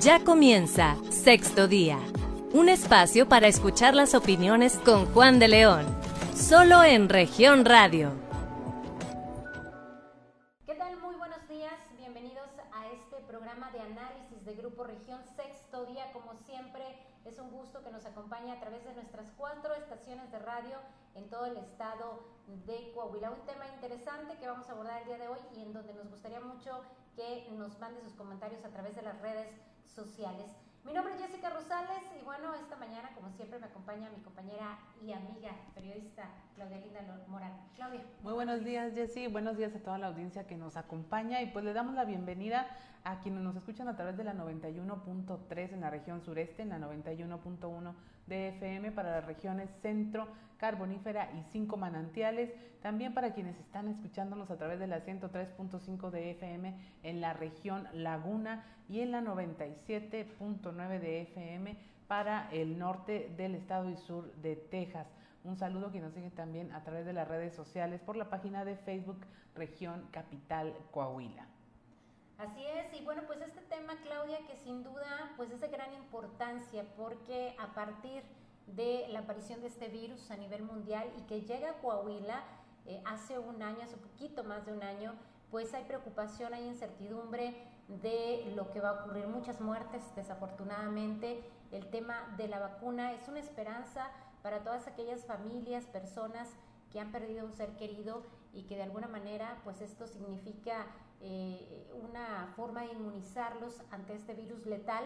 Ya comienza Sexto Día, un espacio para escuchar las opiniones con Juan de León, solo en región radio. ¿Qué tal? Muy buenos días, bienvenidos a este programa de análisis de Grupo Región Sexto Día. Como siempre, es un gusto que nos acompañe a través de nuestras cuatro estaciones de radio en todo el estado de Coahuila. Un tema interesante que vamos a abordar el día de hoy y en donde nos gustaría mucho que nos mande sus comentarios a través de las redes sociales. Mi nombre es Jessica Rosales y bueno, esta mañana como siempre me acompaña mi compañera y amiga periodista Claudia Linda Morán. Claudia. Muy buenos días Jessy, buenos días a toda la audiencia que nos acompaña y pues le damos la bienvenida a quienes nos escuchan a través de la 91.3 en la región sureste, en la 91.1 de FM para las regiones centro, carbonífera y cinco manantiales. También para quienes están escuchándonos a través de la 103.5 de FM en la región Laguna y en la 97.9 de FM para el norte del estado y sur de Texas. Un saludo que nos sigue también a través de las redes sociales por la página de Facebook Región Capital Coahuila. Así es, y bueno, pues este tema, Claudia, que sin duda pues es de gran importancia porque a partir de la aparición de este virus a nivel mundial y que llega a Coahuila eh, hace un año, hace poquito más de un año, pues hay preocupación, hay incertidumbre de lo que va a ocurrir, muchas muertes desafortunadamente. El tema de la vacuna es una esperanza para todas aquellas familias, personas que han perdido un ser querido y que de alguna manera pues esto significa eh, una forma de inmunizarlos ante este virus letal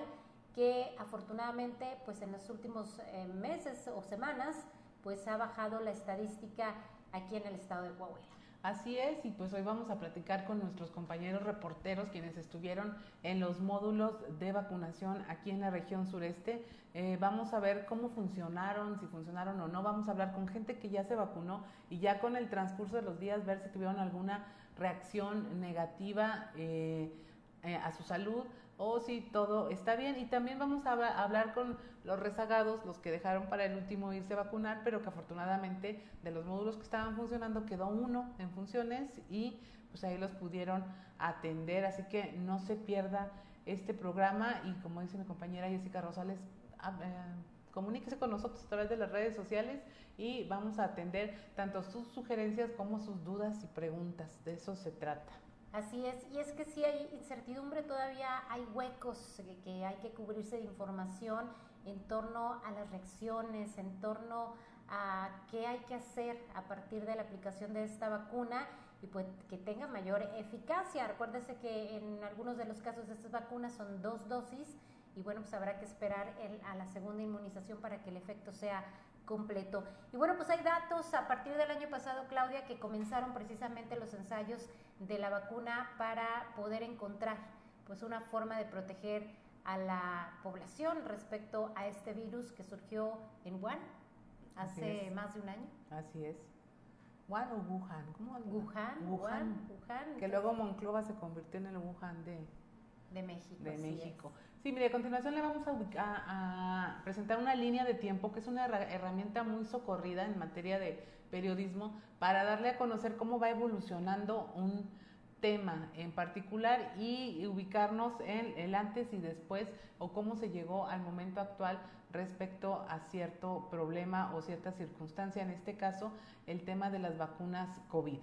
que afortunadamente pues en los últimos eh, meses o semanas pues ha bajado la estadística aquí en el estado de Coahuila. Así es, y pues hoy vamos a platicar con nuestros compañeros reporteros quienes estuvieron en los módulos de vacunación aquí en la región sureste. Eh, vamos a ver cómo funcionaron, si funcionaron o no. Vamos a hablar con gente que ya se vacunó y ya con el transcurso de los días ver si tuvieron alguna reacción negativa eh, eh, a su salud o si todo está bien. Y también vamos a hablar con los rezagados, los que dejaron para el último irse a vacunar, pero que afortunadamente de los módulos que estaban funcionando quedó uno en funciones y pues ahí los pudieron atender. Así que no se pierda este programa y como dice mi compañera Jessica Rosales, eh, comuníquese con nosotros a través de las redes sociales y vamos a atender tanto sus sugerencias como sus dudas y preguntas. De eso se trata. Así es, y es que si hay incertidumbre, todavía hay huecos que hay que cubrirse de información en torno a las reacciones, en torno a qué hay que hacer a partir de la aplicación de esta vacuna y pues que tenga mayor eficacia. Recuérdese que en algunos de los casos de estas vacunas son dos dosis y bueno, pues habrá que esperar a la segunda inmunización para que el efecto sea completo. Y bueno, pues hay datos a partir del año pasado, Claudia, que comenzaron precisamente los ensayos de la vacuna para poder encontrar pues una forma de proteger a la población respecto a este virus que surgió en Wuhan hace más de un año. Así es. Wuhan o Wuhan, ¿cómo? Wuhan, Wuhan, Wuhan. Que luego Monclova se convirtió en el Wuhan de, de México. De México. Sí, mire, a continuación le vamos a, presentar una línea de tiempo que es una herramienta muy socorrida en materia de periodismo para darle a conocer cómo va evolucionando un tema en particular y ubicarnos en el antes y después o cómo se llegó al momento actual respecto a cierto problema o cierta circunstancia, en este caso el tema de las vacunas COVID.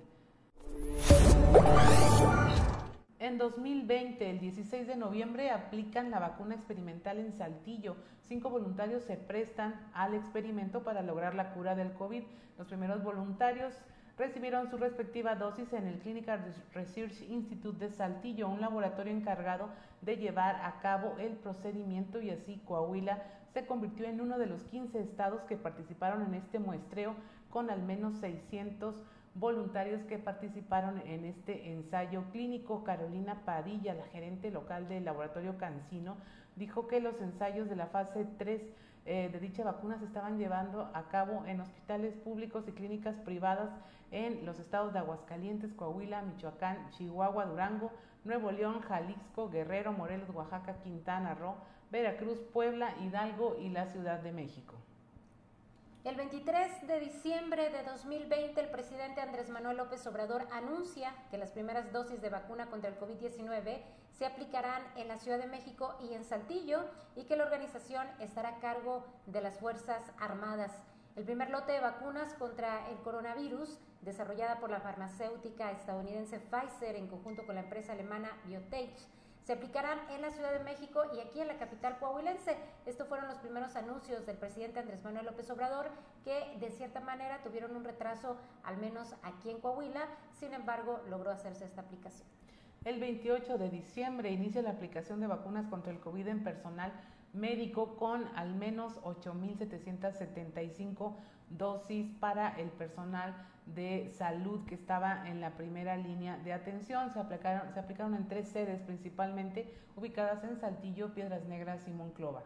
En 2020, el 16 de noviembre, aplican la vacuna experimental en Saltillo. Cinco voluntarios se prestan al experimento para lograr la cura del COVID. Los primeros voluntarios recibieron su respectiva dosis en el Clinical Research Institute de Saltillo, un laboratorio encargado de llevar a cabo el procedimiento y así Coahuila se convirtió en uno de los 15 estados que participaron en este muestreo con al menos 600 voluntarios que participaron en este ensayo clínico. Carolina Padilla, la gerente local del laboratorio Cancino, dijo que los ensayos de la fase 3 eh, de dicha vacuna se estaban llevando a cabo en hospitales públicos y clínicas privadas en los estados de Aguascalientes, Coahuila, Michoacán, Chihuahua, Durango, Nuevo León, Jalisco, Guerrero, Morelos, Oaxaca, Quintana Roo, Veracruz, Puebla, Hidalgo y la Ciudad de México. El 23 de diciembre de 2020, el presidente Andrés Manuel López Obrador anuncia que las primeras dosis de vacuna contra el COVID-19 se aplicarán en la Ciudad de México y en Saltillo y que la organización estará a cargo de las Fuerzas Armadas. El primer lote de vacunas contra el coronavirus, desarrollada por la farmacéutica estadounidense Pfizer en conjunto con la empresa alemana Biotech, se aplicarán en la Ciudad de México y aquí en la capital coahuilense. Estos fueron los primeros anuncios del presidente Andrés Manuel López Obrador que de cierta manera tuvieron un retraso al menos aquí en Coahuila, sin embargo logró hacerse esta aplicación. El 28 de diciembre inicia la aplicación de vacunas contra el COVID en personal médico con al menos 8.775 dosis para el personal de salud que estaba en la primera línea de atención. Se aplicaron, se aplicaron en tres sedes principalmente ubicadas en Saltillo, Piedras Negras y Monclova.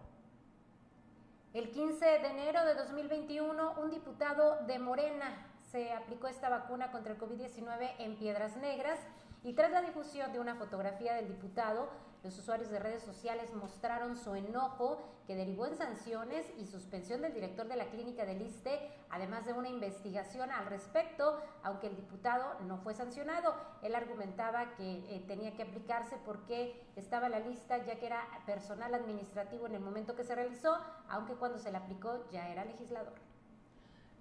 El 15 de enero de 2021, un diputado de Morena se aplicó esta vacuna contra el COVID-19 en Piedras Negras y tras la difusión de una fotografía del diputado, los usuarios de redes sociales mostraron su enojo que derivó en sanciones y suspensión del director de la clínica del ISTE, además de una investigación al respecto, aunque el diputado no fue sancionado. Él argumentaba que eh, tenía que aplicarse porque estaba en la lista ya que era personal administrativo en el momento que se realizó, aunque cuando se le aplicó ya era legislador.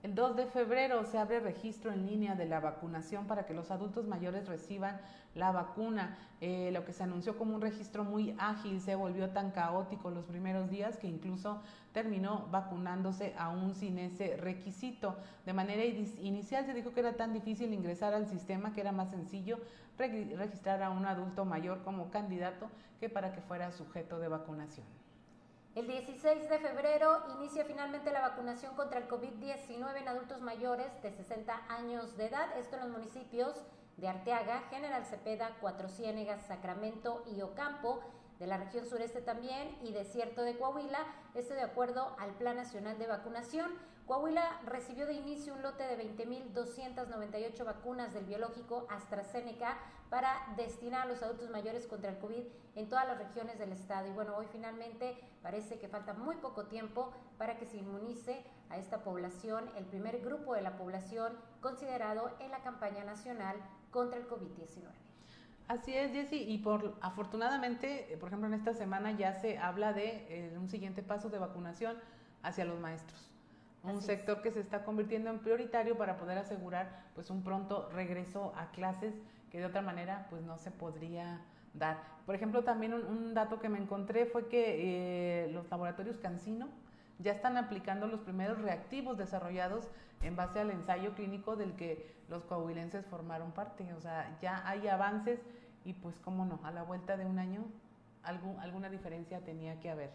El 2 de febrero se abre registro en línea de la vacunación para que los adultos mayores reciban la vacuna. Eh, lo que se anunció como un registro muy ágil se volvió tan caótico los primeros días que incluso terminó vacunándose aún sin ese requisito. De manera inicial se dijo que era tan difícil ingresar al sistema que era más sencillo registrar a un adulto mayor como candidato que para que fuera sujeto de vacunación. El 16 de febrero inicia finalmente la vacunación contra el COVID-19 en adultos mayores de 60 años de edad, esto en los municipios de Arteaga, General Cepeda, Cuatro Ciénegas, Sacramento y Ocampo, de la región sureste también y desierto de Coahuila, esto de acuerdo al Plan Nacional de Vacunación. Coahuila recibió de inicio un lote de 20.298 vacunas del biológico AstraZeneca para destinar a los adultos mayores contra el COVID en todas las regiones del estado. Y bueno, hoy finalmente parece que falta muy poco tiempo para que se inmunice a esta población, el primer grupo de la población considerado en la campaña nacional contra el COVID-19. Así es, Jessy, y por afortunadamente, eh, por ejemplo, en esta semana ya se habla de eh, un siguiente paso de vacunación hacia los maestros un sector que se está convirtiendo en prioritario para poder asegurar pues un pronto regreso a clases que de otra manera pues no se podría dar. Por ejemplo, también un, dato que me encontré fue que eh, los laboratorios Cancino ya están aplicando los primeros reactivos desarrollados en base al ensayo clínico del que los coahuilenses formaron parte. O sea, ya hay avances y pues cómo no, a la vuelta de un año algún, alguna diferencia tenía que haber.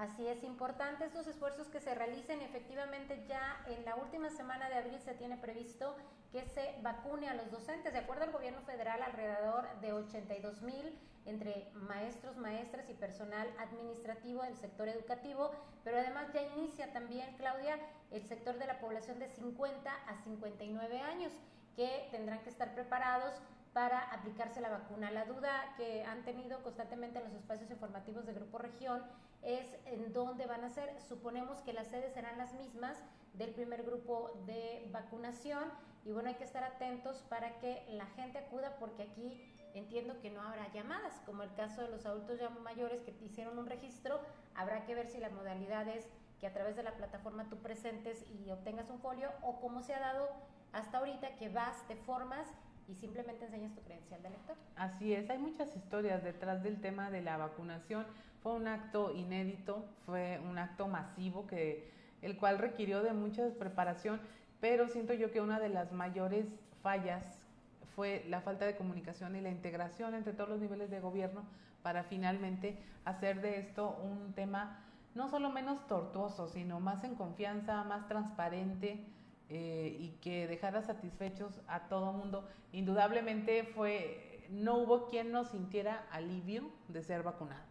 Así es importante estos esfuerzos que se realicen. Efectivamente, ya en la última semana de abril se tiene previsto que se vacune a los docentes. De acuerdo al gobierno federal, alrededor de 82 mil entre maestros, maestras y personal administrativo del sector educativo, pero además ya inicia también, Claudia, el sector de la población de 50 a 59 años, que tendrán que estar preparados para aplicarse la vacuna. La duda que han tenido constantemente en los espacios informativos de Grupo Región es en dónde van a ser. Suponemos que las sedes serán las mismas del primer grupo de vacunación y bueno, hay que estar atentos para que la gente acuda porque aquí entiendo que no habrá llamadas, como el caso de los adultos ya mayores que hicieron un registro, habrá que ver si la modalidad es que a través de la plataforma tú presentes y obtengas un folio o como se ha dado hasta ahorita que vas, te formas y simplemente enseñas tu credencial de lector. Así es, hay muchas historias detrás del tema de la vacunación. Fue un acto inédito, fue un acto masivo que el cual requirió de mucha preparación, pero siento yo que una de las mayores fallas fue la falta de comunicación y la integración entre todos los niveles de gobierno para finalmente hacer de esto un tema no solo menos tortuoso, sino más en confianza, más transparente, eh, y que dejara satisfechos a todo mundo. Indudablemente fue, no hubo quien no sintiera alivio de ser vacunado.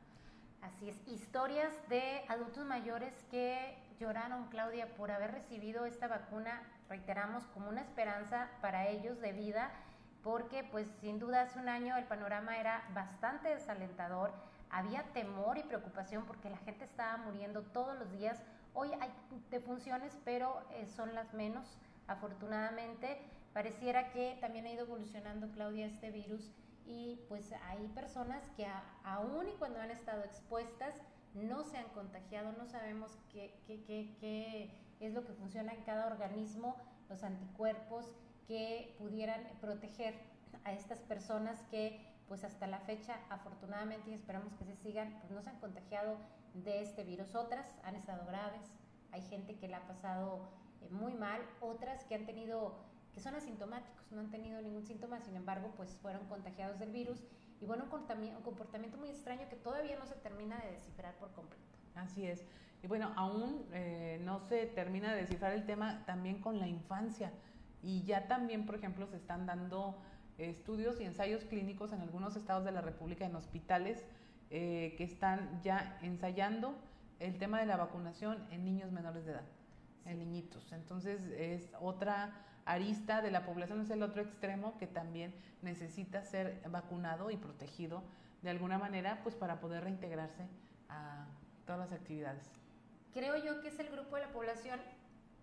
Así es, historias de adultos mayores que lloraron, Claudia, por haber recibido esta vacuna, reiteramos, como una esperanza para ellos de vida, porque pues sin duda hace un año el panorama era bastante desalentador, había temor y preocupación porque la gente estaba muriendo todos los días Hoy hay defunciones, pero eh, son las menos, afortunadamente. Pareciera que también ha ido evolucionando, Claudia, este virus y pues hay personas que aún y cuando han estado expuestas no se han contagiado, no sabemos qué, qué, qué, qué es lo que funciona en cada organismo, los anticuerpos que pudieran proteger a estas personas que pues hasta la fecha afortunadamente y esperamos que se sigan, pues no se han contagiado de este virus. Otras han estado graves, hay gente que la ha pasado eh, muy mal, otras que han tenido, que son asintomáticos, no han tenido ningún síntoma, sin embargo, pues fueron contagiados del virus. Y bueno, un comportamiento muy extraño que todavía no se termina de descifrar por completo. Así es. Y bueno, aún eh, no se termina de descifrar el tema también con la infancia. Y ya también, por ejemplo, se están dando estudios y ensayos clínicos en algunos estados de la República, en hospitales, eh, que están ya ensayando el tema de la vacunación en niños menores de edad, en niñitos. Entonces es otra arista de la población, es el otro extremo que también necesita ser vacunado y protegido de alguna manera, pues para poder reintegrarse a todas las actividades. Creo yo que es el grupo de la población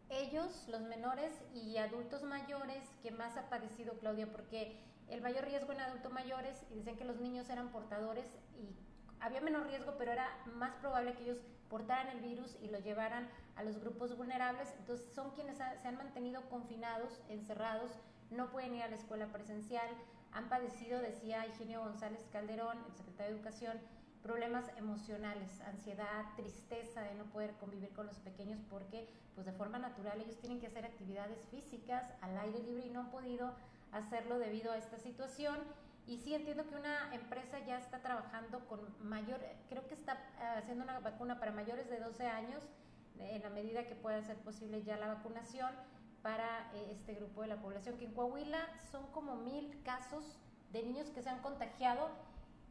ellos, los menores y adultos mayores, que más ha padecido Claudia, porque el mayor riesgo en adultos mayores, y dicen que los niños eran portadores y había menos riesgo, pero era más probable que ellos portaran el virus y lo llevaran a los grupos vulnerables. Entonces son quienes se han mantenido confinados, encerrados, no pueden ir a la escuela presencial, han padecido, decía Eugenio González Calderón, el secretario de Educación, problemas emocionales, ansiedad, tristeza de no poder convivir con los pequeños porque pues de forma natural ellos tienen que hacer actividades físicas al aire libre y no han podido hacerlo debido a esta situación. Y sí entiendo que una empresa ya está trabajando con mayor, creo que está eh, haciendo una vacuna para mayores de 12 años, en la medida que pueda ser posible ya la vacunación para eh, este grupo de la población, que en Coahuila son como mil casos de niños que se han contagiado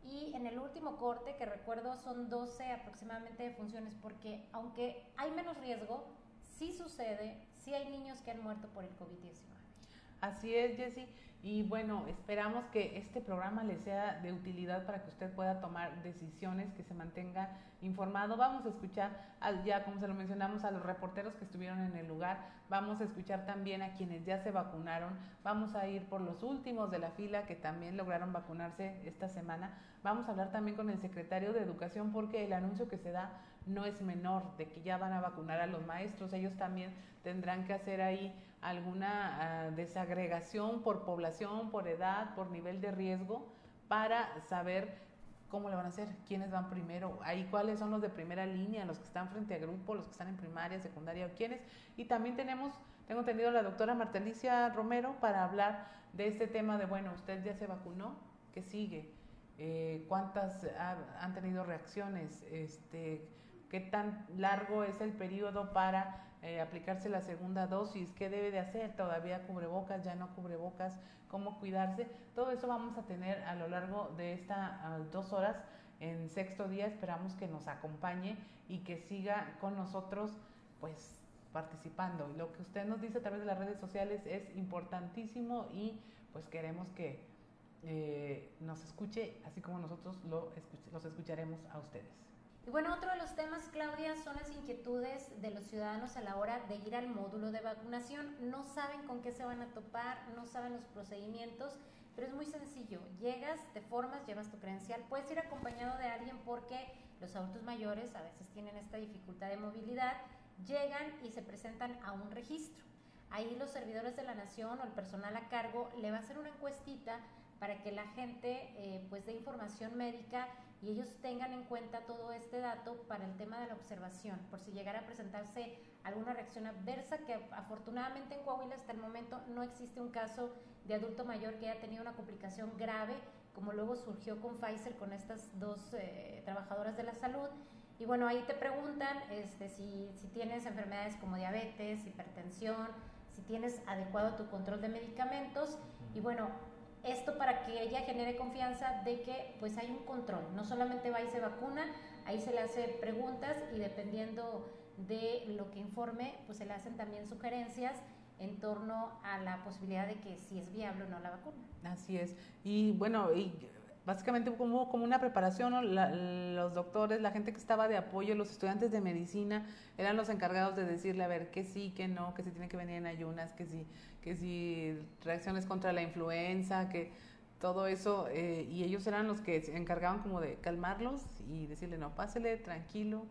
y en el último corte, que recuerdo son 12 aproximadamente de funciones, porque aunque hay menos riesgo, sí sucede, sí hay niños que han muerto por el COVID-19. Así es, Jessy. Y bueno, esperamos que este programa le sea de utilidad para que usted pueda tomar decisiones, que se mantenga informado. Vamos a escuchar, ya como se lo mencionamos, a los reporteros que estuvieron en el lugar. Vamos a escuchar también a quienes ya se vacunaron. Vamos a ir por los últimos de la fila que también lograron vacunarse esta semana. Vamos a hablar también con el secretario de Educación porque el anuncio que se da no es menor de que ya van a vacunar a los maestros. Ellos también tendrán que hacer ahí alguna ah, desagregación por población, por edad, por nivel de riesgo, para saber cómo le van a hacer, quiénes van primero, ahí cuáles son los de primera línea, los que están frente a grupo, los que están en primaria, secundaria, quiénes. Y también tenemos, tengo entendido a la doctora Martelicia Romero para hablar de este tema de, bueno, usted ya se vacunó, ¿qué sigue? Eh, ¿Cuántas han tenido reacciones? Este, ¿Qué tan largo es el periodo para eh, aplicarse la segunda dosis, qué debe de hacer, todavía cubrebocas, ya no cubrebocas, cómo cuidarse. Todo eso vamos a tener a lo largo de estas ah, dos horas en sexto día. Esperamos que nos acompañe y que siga con nosotros, pues participando. Lo que usted nos dice a través de las redes sociales es importantísimo y pues queremos que eh, nos escuche, así como nosotros lo los escucharemos a ustedes. Y bueno, otro de los temas, Claudia, son las inquietudes de los ciudadanos a la hora de ir al módulo de vacunación. No saben con qué se van a topar, no saben los procedimientos, pero es muy sencillo. Llegas, te formas, llevas tu credencial, puedes ir acompañado de alguien porque los adultos mayores a veces tienen esta dificultad de movilidad, llegan y se presentan a un registro. Ahí los servidores de la nación o el personal a cargo le va a hacer una encuestita para que la gente eh, pues dé información médica y ellos tengan en cuenta todo este dato para el tema de la observación, por si llegara a presentarse alguna reacción adversa, que afortunadamente en Coahuila hasta el momento no existe un caso de adulto mayor que haya tenido una complicación grave, como luego surgió con Pfizer con estas dos eh, trabajadoras de la salud. Y bueno, ahí te preguntan este, si, si tienes enfermedades como diabetes, hipertensión, si tienes adecuado tu control de medicamentos. Y bueno, esto para que ella genere confianza de que pues hay un control, no solamente va y se vacuna, ahí se le hace preguntas y dependiendo de lo que informe, pues se le hacen también sugerencias en torno a la posibilidad de que si es viable o no la vacuna. Así es. Y bueno, y básicamente como, como una preparación, los doctores, la gente que estaba de apoyo, los estudiantes de medicina, eran los encargados de decirle, a ver, que sí, que no, que se tiene que venir en ayunas, que sí, que sí, reacciones contra la influenza, que todo eso, eh, y ellos eran los que se encargaban como de calmarlos y decirle, no, pásele, tranquilo,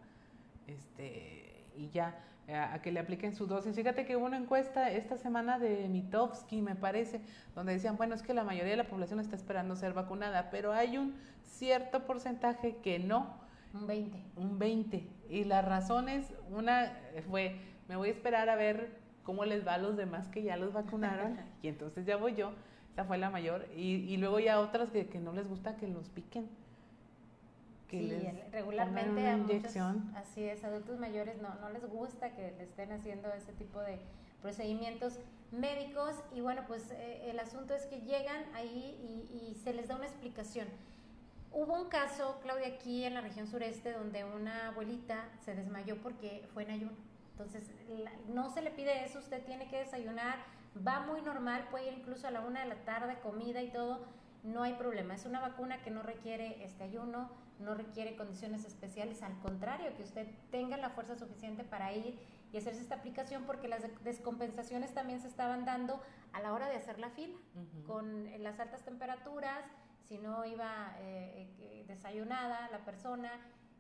este, y ya a, que le apliquen su dosis. Fíjate que hubo una encuesta esta semana de Mitofsky, me parece, donde decían, bueno, es que la mayoría de la población está esperando ser vacunada, pero hay un cierto porcentaje que no. Un 20. Un 20. Y las razones, una fue, me voy a esperar a ver cómo les va a los demás que ya los vacunaron, y entonces ya voy yo. Esa fue la mayor. Y, y luego ya otras que, que no les gusta que los piquen sí, regularmente a muchos, así es, adultos mayores no, no les gusta que le estén haciendo ese tipo de procedimientos médicos y bueno, pues eh, el asunto es que llegan ahí y, se les da una explicación. Hubo un caso, Claudia, aquí en la región sureste donde una abuelita se desmayó porque fue en ayuno. Entonces, no se le pide eso, usted tiene que desayunar, va muy normal, puede ir incluso a la una de la tarde, comida y todo, no hay problema. Es una vacuna que no requiere este ayuno, no requiere condiciones especiales, al contrario, que usted tenga la fuerza suficiente para ir y hacerse esta aplicación porque las descompensaciones también se estaban dando a la hora de hacer la fila, con las altas temperaturas, si no iba eh, eh, desayunada la persona,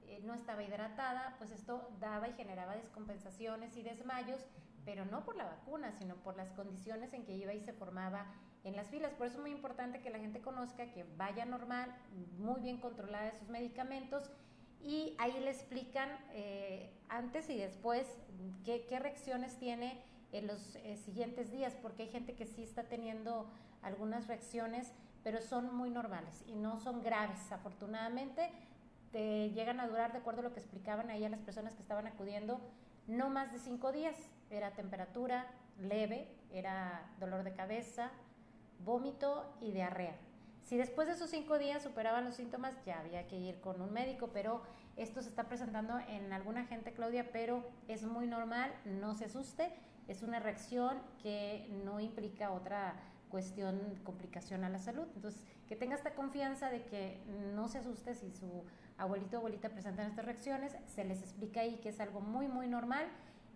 eh, no estaba hidratada, pues esto daba y generaba descompensaciones y desmayos, pero no por la vacuna, sino por las condiciones en que iba y se formaba en las filas. Por eso es muy importante que la gente conozca que vaya normal, muy bien controlada de sus medicamentos y ahí le explican eh, antes y después qué, reacciones tiene en los eh, siguientes días, porque hay gente que sí está teniendo algunas reacciones, pero son muy normales y no son graves. Afortunadamente, te llegan a durar, de acuerdo a lo que explicaban ahí a las personas que estaban acudiendo, no más de cinco días. Era temperatura leve, era dolor de cabeza, vómito y diarrea. Si después de esos cinco días superaban los síntomas, ya había que ir con un médico, pero esto se está presentando en alguna gente, Claudia, pero es muy normal, no se asuste, es una reacción que no implica otra cuestión, complicación a la salud. Entonces, que tenga esta confianza de que no se asuste si su abuelito o abuelita presentan estas reacciones, se les explica ahí que es algo muy, muy normal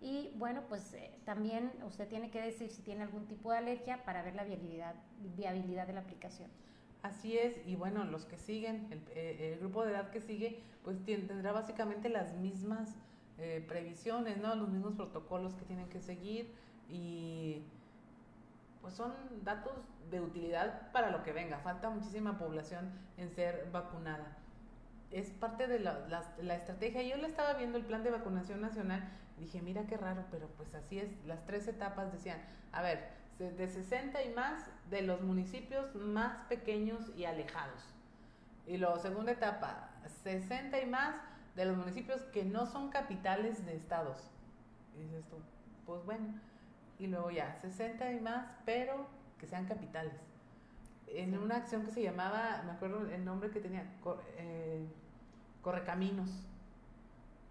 y bueno, pues eh, también usted tiene que decir si tiene algún tipo de alergia para ver la viabilidad, viabilidad de la aplicación. Así es, y bueno, los que siguen, el, eh, grupo de edad que sigue, pues tendrá básicamente las mismas eh, previsiones, ¿no? Los mismos protocolos que tienen que seguir y pues son datos de utilidad para lo que venga. Falta muchísima población en ser vacunada. Es parte de la, la estrategia. Yo le estaba viendo el plan de vacunación nacional Dije, mira qué raro, pero pues así es. Las tres etapas decían, a ver, de 60 y más de los municipios más pequeños y alejados. Y luego, segunda etapa, 60 y más de los municipios que no son capitales de estados. Y dices tú, pues bueno. Y luego ya, 60 y más, pero que sean capitales. En una acción que se llamaba, me acuerdo el nombre que tenía, eh, Correcaminos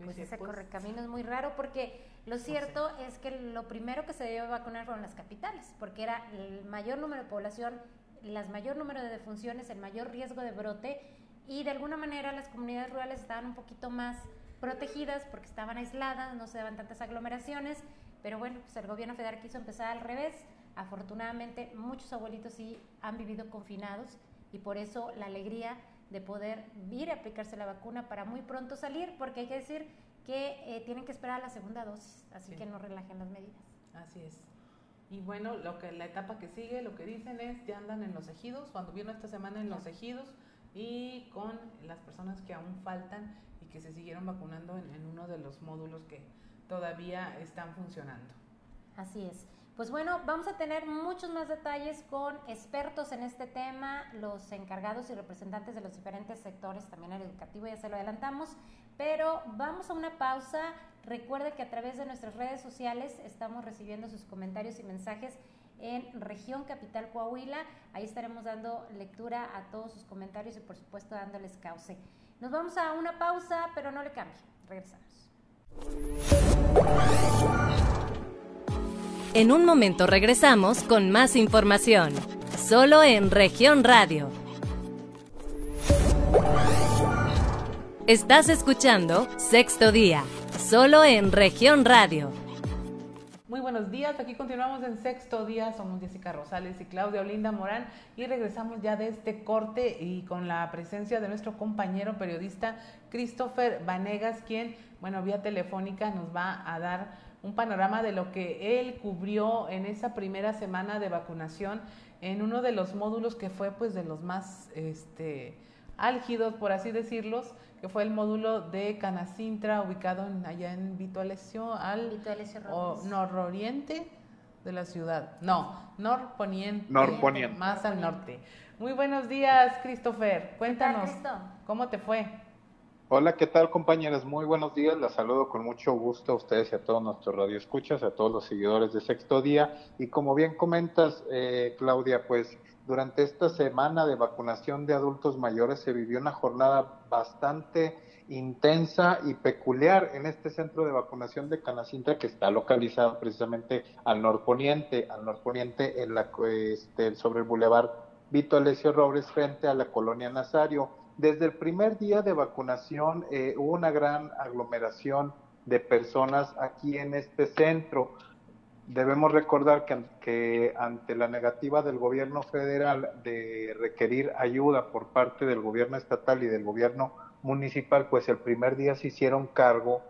pues ese pues, correcamino es muy raro porque lo cierto es que lo primero que se debió vacunar fueron las capitales, porque era el mayor número de población, el mayor número de defunciones, el mayor riesgo de brote y de alguna manera las comunidades rurales estaban un poquito más protegidas porque estaban aisladas, no se daban tantas aglomeraciones, pero bueno, pues el gobierno federal quiso empezar al revés. Afortunadamente muchos abuelitos sí han vivido confinados y por eso la alegría de poder ir a aplicarse la vacuna para muy pronto salir, porque hay que decir que eh, tienen que esperar la segunda dosis, así que no relajen las medidas. Así es. Y bueno, lo que la etapa que sigue, lo que dicen es ya andan en los ejidos, cuando vino esta semana en los ejidos y con las personas que aún faltan y que se siguieron vacunando en uno de los módulos que todavía están funcionando. Así es. Pues bueno, vamos a tener muchos más detalles con expertos en este tema, los encargados y representantes de los diferentes sectores, también el educativo, ya se lo adelantamos, pero vamos a una pausa. Recuerde que a través de nuestras redes sociales estamos recibiendo sus comentarios y mensajes en Región Capital Coahuila. Ahí estaremos dando lectura a todos sus comentarios y por supuesto dándoles cauce. Nos vamos a una pausa, pero no le cambie. Regresamos. En un momento regresamos con más información, solo en región radio. Estás escuchando Sexto Día, solo en región radio. Muy buenos días, aquí continuamos en sexto día, somos Jessica Rosales y Claudia Olinda Morán y regresamos ya de este corte y con la presencia de nuestro compañero periodista Christopher Vanegas, quien, bueno, vía telefónica nos va a dar un panorama de lo que él cubrió en esa primera semana de vacunación en uno de los módulos que fue pues de los más este, álgidos, por así decirlos, que fue el módulo de Canacintra, ubicado en, allá en Vito Alessio, al nororiente de la ciudad. No, norponiente. Norponiente. Más al norte. Muy buenos días, Christopher. Cuéntanos, ¿cómo te fue? Hola, ¿qué tal compañeras? Muy buenos días. Las saludo con mucho gusto a ustedes y a todos nuestros radioescuchas, a todos los seguidores de Sexto Día. Y como bien comentas, eh, Claudia, pues durante esta semana de vacunación de adultos mayores se vivió una jornada bastante intensa y peculiar en este centro de vacunación de Canacintra que está localizado precisamente al norponiente, al norponiente en la, este, sobre el bulevar Vito Alessio Robles frente a la colonia Nazario. Desde el primer día de vacunación eh, hubo una gran aglomeración de personas aquí en este centro. Debemos recordar que, ante la negativa del gobierno federal de requerir ayuda por parte del gobierno estatal y del gobierno municipal, pues el primer día se hicieron cargo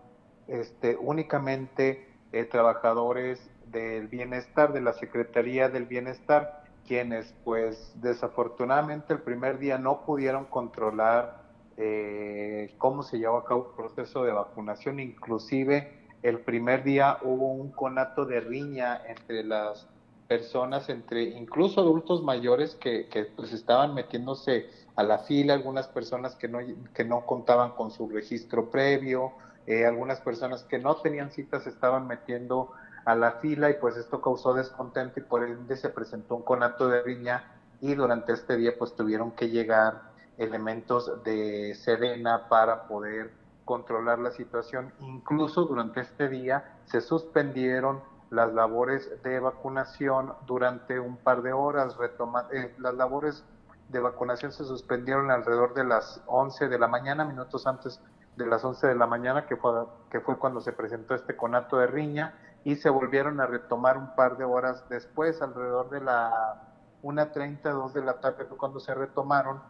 este, únicamente eh, trabajadores del bienestar, de la Secretaría del Bienestar, quienes pues desafortunadamente el primer día no pudieron controlar eh, cómo se llevó a cabo el proceso de vacunación, inclusive el primer día hubo un conato de riña entre las personas, entre incluso adultos mayores que, que pues estaban metiéndose a la fila, algunas personas que no, que no contaban con su registro previo, eh, algunas personas que no tenían citas estaban metiendo a la fila y pues esto causó descontento y por ende se presentó un conato de riña y durante este día pues tuvieron que llegar elementos de Sedena para poder controlar la situación. Incluso durante este día se suspendieron las labores de vacunación durante un par de horas. Retoma, eh, las labores de vacunación se suspendieron alrededor de las 11 de la mañana, minutos antes de las 11 de la mañana, que fue, que fue cuando se presentó este conato de riña, y se volvieron a retomar un par de horas después, alrededor de la 1.30, 2 de la tarde fue cuando se retomaron,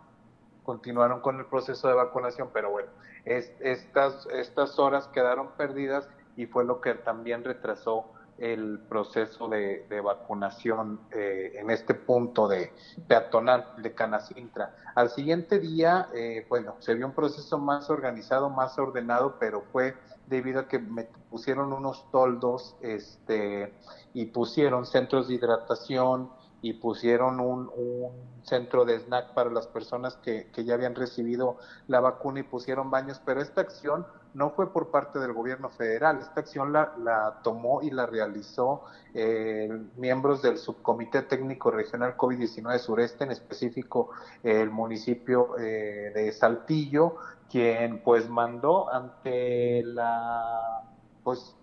continuaron con el proceso de vacunación, pero bueno, estas, estas horas quedaron perdidas y fue lo que también retrasó el proceso de, vacunación eh, en este punto de peatonal de Canacintra. Al siguiente día, eh, bueno, se vio un proceso más organizado, más ordenado, pero fue debido a que me pusieron unos toldos este, y pusieron centros de hidratación, y pusieron un, centro de snack para las personas que, ya habían recibido la vacuna y pusieron baños, pero esta acción no fue por parte del gobierno federal, esta acción la, la tomó y la realizó eh, miembros del Subcomité Técnico Regional COVID-19 Sureste, en específico el municipio eh, de Saltillo, quien pues mandó ante la pues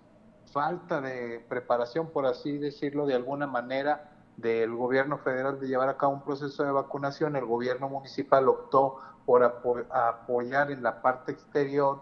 falta de preparación, por así decirlo de alguna manera, del gobierno federal de llevar a cabo un proceso de vacunación, el gobierno municipal optó por apoyar en la parte exterior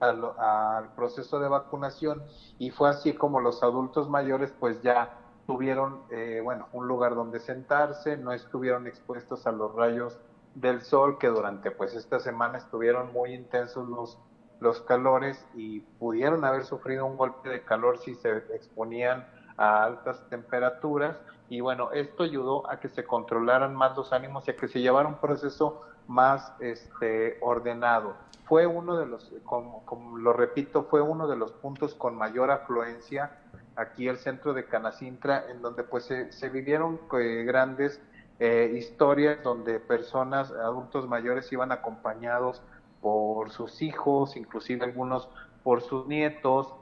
al, proceso de vacunación y fue así como los adultos mayores pues ya tuvieron eh, bueno un lugar donde sentarse, no estuvieron expuestos a los rayos del sol que durante pues esta semana estuvieron muy intensos los los calores y pudieron haber sufrido un golpe de calor si se exponían a altas temperaturas y bueno, esto ayudó a que se controlaran más los ánimos y a que se llevara un proceso más este, ordenado. Fue uno de los, como, lo repito, fue uno de los puntos con mayor afluencia aquí el centro de Canacintra, en donde pues se, vivieron eh, grandes eh, historias donde personas, adultos mayores iban acompañados por sus hijos, inclusive algunos por sus nietos,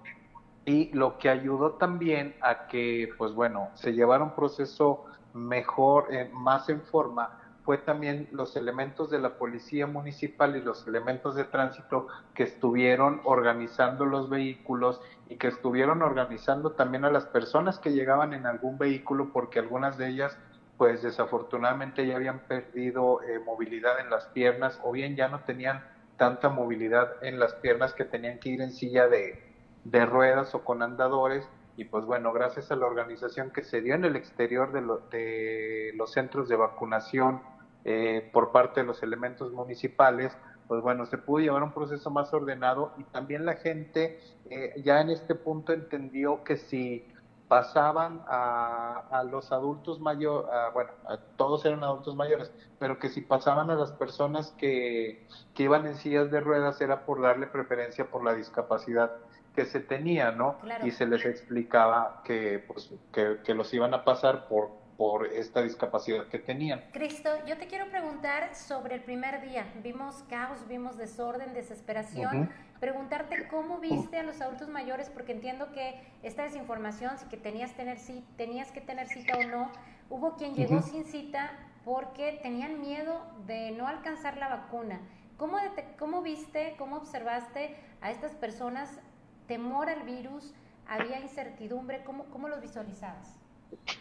y lo que ayudó también a que, pues bueno, se llevara un proceso mejor, eh, más en forma, fue también los elementos de la policía municipal y los elementos de tránsito que estuvieron organizando los vehículos y que estuvieron organizando también a las personas que llegaban en algún vehículo porque algunas de ellas pues desafortunadamente ya habían perdido eh, movilidad en las piernas o bien ya no tenían tanta movilidad en las piernas que tenían que ir en silla de, de ruedas o con andadores y pues bueno, gracias a la organización que se dio en el exterior de, de los centros de vacunación eh, por parte de los elementos municipales, pues bueno, se pudo llevar un proceso más ordenado y también la gente eh, ya en este punto entendió que si pasaban a, a los adultos mayores, bueno, todos eran adultos mayores, pero que si pasaban a las personas que, que iban en sillas de ruedas era por darle preferencia por la discapacidad que se tenía, ¿no? Y se les explicaba que, pues, que, los iban a pasar por, por esta discapacidad que tenían. Cristo, yo te quiero preguntar sobre el primer día. Vimos caos, vimos desorden, desesperación. Preguntarte cómo viste a los adultos mayores, porque entiendo que esta desinformación, si que tenías, tener, si tenías que tener cita o no, hubo quien llegó sin cita porque tenían miedo de no alcanzar la vacuna. ¿Cómo, ¿Cómo viste, cómo observaste a estas personas temor al virus, había incertidumbre, ¿cómo, cómo los visualizabas?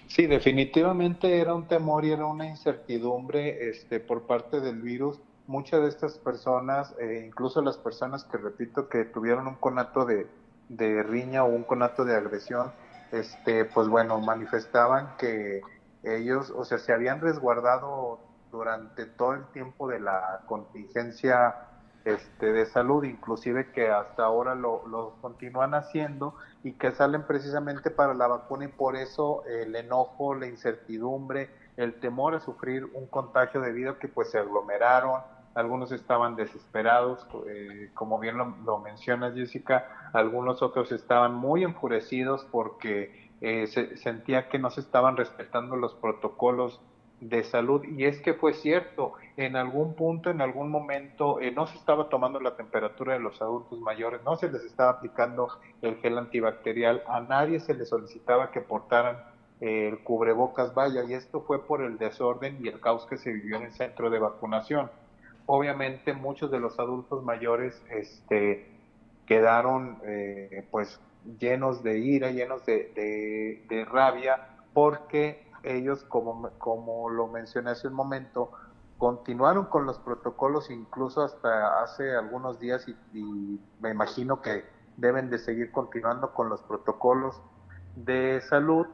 Sí, definitivamente era un temor y era una incertidumbre este, por parte del virus. Muchas de estas personas, eh, incluso las personas que repito que tuvieron un conato de, de riña o un conato de agresión, este, pues bueno, manifestaban que ellos, o sea, se habían resguardado durante todo el tiempo de la contingencia este, de salud, inclusive que hasta ahora lo, lo, continúan haciendo y que salen precisamente para la vacuna y por eso el enojo, la incertidumbre, el temor a sufrir un contagio debido a que pues se aglomeraron, algunos estaban desesperados, eh, como bien lo, lo, mencionas Jessica, algunos otros estaban muy enfurecidos porque eh, se sentía que no se estaban respetando los protocolos de salud y es que fue cierto, en algún punto, en algún momento, eh, no se estaba tomando la temperatura de los adultos mayores, no se les estaba aplicando el gel antibacterial, a nadie se les solicitaba que portaran eh, el cubrebocas, vaya, y esto fue por el desorden y el caos que se vivió en el centro de vacunación. Obviamente muchos de los adultos mayores este, quedaron eh, pues llenos de ira, llenos de, de rabia, porque ellos, como, como lo mencioné hace un momento, continuaron con los protocolos incluso hasta hace algunos días y, me imagino que deben de seguir continuando con los protocolos de salud.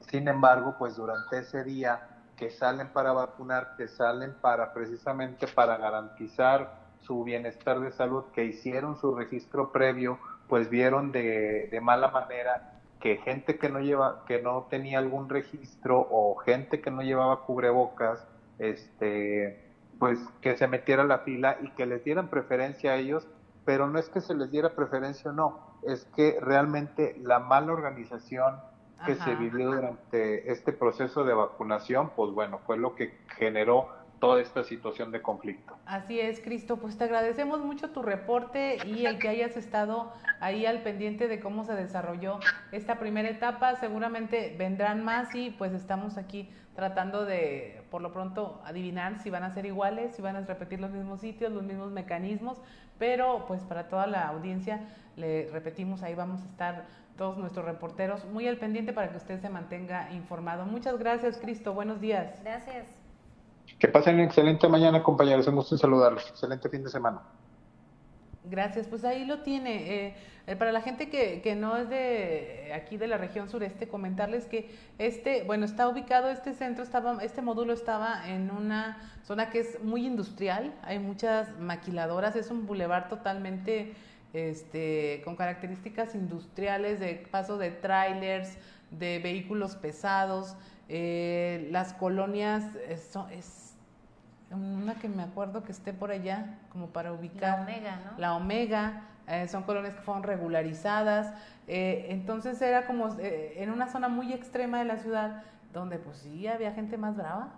Sin embargo, pues durante ese día que salen para vacunar, que salen para precisamente para garantizar su bienestar de salud, que hicieron su registro previo, pues vieron de, de mala manera que gente que no lleva, que no tenía algún registro o gente que no llevaba cubrebocas, este, pues que se metiera a la fila y que les dieran preferencia a ellos, pero no es que se les diera preferencia o no, es que realmente la mala organización que se vivió durante este proceso de vacunación, pues bueno, fue lo que generó toda esta situación de conflicto. Así es, Cristo, pues te agradecemos mucho tu reporte y el que hayas estado ahí al pendiente de cómo se desarrolló esta primera etapa. Seguramente vendrán más y pues estamos aquí tratando de, por lo pronto, adivinar si van a ser iguales, si van a repetir los mismos sitios, los mismos mecanismos, pero pues para toda la audiencia, le repetimos, ahí vamos a estar todos nuestros reporteros muy al pendiente para que usted se mantenga informado. Muchas gracias, Cristo. Buenos días. Gracias. Que pasen una excelente mañana, compañeros. Un gusto saludarlos. Excelente fin de semana. Gracias, pues ahí lo tiene. Eh, eh, para la gente que, que, no es de aquí de la región sureste, comentarles que este, bueno, está ubicado este centro, estaba, este módulo estaba en una zona que es muy industrial, hay muchas maquiladoras, es un bulevar totalmente este, con características industriales de paso de trailers, de vehículos pesados, eh, las colonias, eso es una que me acuerdo que esté por allá, como para ubicar. La Omega, ¿no? La Omega, eh, son colonias que fueron regularizadas. Eh, entonces era como eh, en una zona muy extrema de la ciudad, donde pues sí había gente más brava.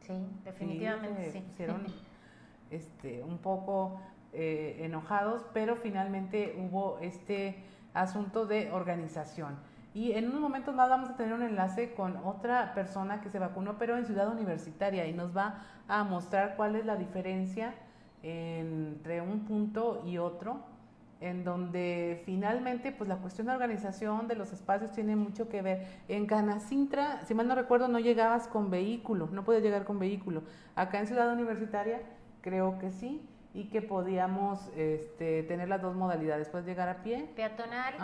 Sí, definitivamente sí. Pusieron este, un poco enojados, pero finalmente hubo este asunto de organización. Y en unos momentos más vamos a tener un enlace con otra persona que se vacunó, pero en Ciudad Universitaria, y nos va a mostrar cuál es la diferencia entre un punto y otro en donde finalmente pues la cuestión de organización de los espacios tiene mucho que ver. En Canacintra, si mal no recuerdo, no llegabas con vehículo, no podías llegar con vehículo. Acá en Ciudad Universitaria creo que sí y que podíamos este, tener las dos modalidades, puedes llegar a pie. Peatonal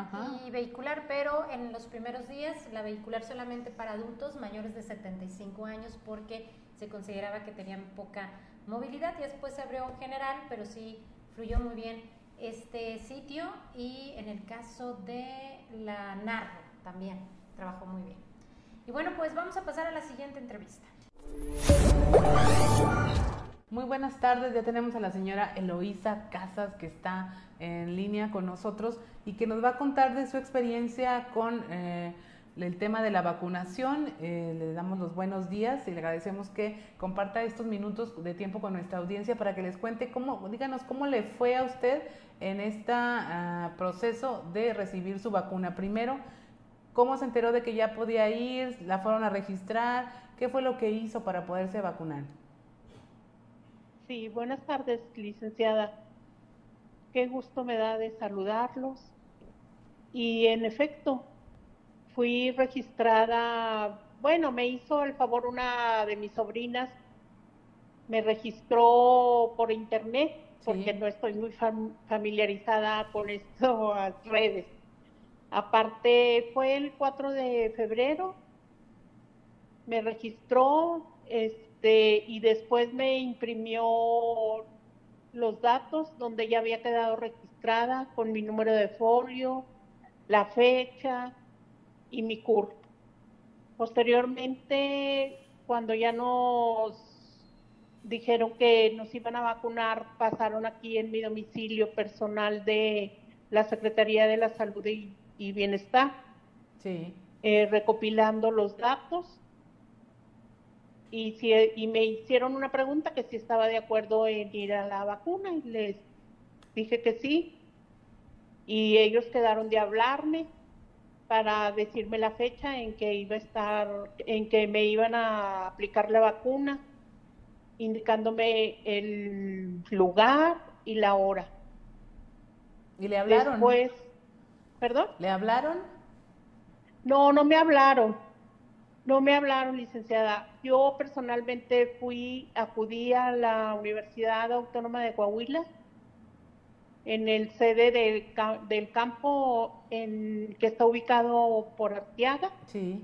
y vehicular, pero en los primeros días la vehicular solamente para adultos mayores de 75 años porque se consideraba que tenían poca movilidad y después se abrió en general, pero sí fluyó muy bien este sitio y en el caso de la Narro también trabajó muy bien. Y bueno, pues vamos a pasar a la siguiente entrevista. Muy buenas tardes, ya tenemos a la señora Eloísa Casas que está en línea con nosotros y que nos va a contar de su experiencia con eh, el tema de la vacunación. Eh, le damos los buenos días y le agradecemos que comparta estos minutos de tiempo con nuestra audiencia para que les cuente cómo, díganos cómo le fue a usted en este proceso de recibir su vacuna. Primero, cómo se enteró de que ya podía ir, la fueron a registrar, qué fue lo que hizo para poderse vacunar. Sí, buenas tardes, licenciada. Qué gusto me da de saludarlos. Y en efecto, fui registrada, bueno, me hizo el favor una de mis sobrinas, me registró por internet, porque no estoy muy familiarizada con estas redes. Aparte, fue el 4 de febrero, me registró, este, y después me imprimió los datos donde ya había quedado registrada con mi número de folio, la fecha y mi CURP. Posteriormente, cuando ya nos dijeron que nos iban a vacunar, pasaron aquí en mi domicilio personal de la Secretaría de la Salud y, Bienestar, eh, recopilando los datos y, si, y me hicieron una pregunta que si estaba de acuerdo en ir a la vacuna y les dije que sí. Y ellos quedaron de hablarme para decirme la fecha en que iba a estar, en que me iban a aplicar la vacuna, indicándome el lugar y la hora. ¿Y le hablaron? Después, ¿perdón? ¿Le hablaron? No, no me hablaron. No me hablaron, licenciada. Yo personalmente fui, acudí a la Universidad Autónoma de Coahuila, en el sede del, del campo en, que está ubicado por Arteaga. Sí.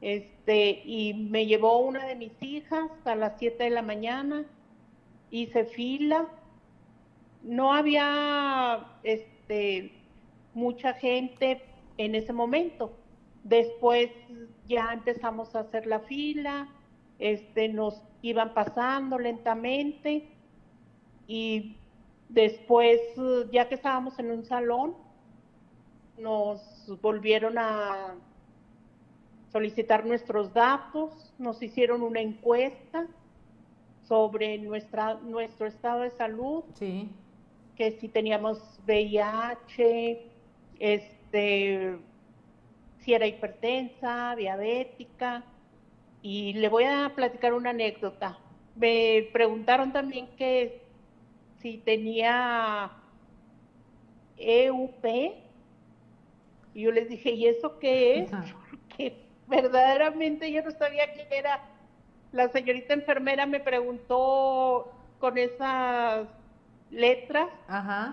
Este, y me llevó una de mis hijas a las 7 de la mañana, hice fila. No había este, mucha gente en ese momento Después ya empezamos a hacer la fila, este, nos iban pasando lentamente y después, ya que estábamos en un salón, nos volvieron a solicitar nuestros datos, nos hicieron una encuesta sobre nuestra, nuestro estado de salud, sí. que si teníamos VIH, este, si era hipertensa, diabética. Y le voy a platicar una anécdota. Me preguntaron también que si tenía EUP. Y yo les dije, ¿y eso qué es? Porque verdaderamente yo no sabía qué era. La señorita enfermera me preguntó con esas letras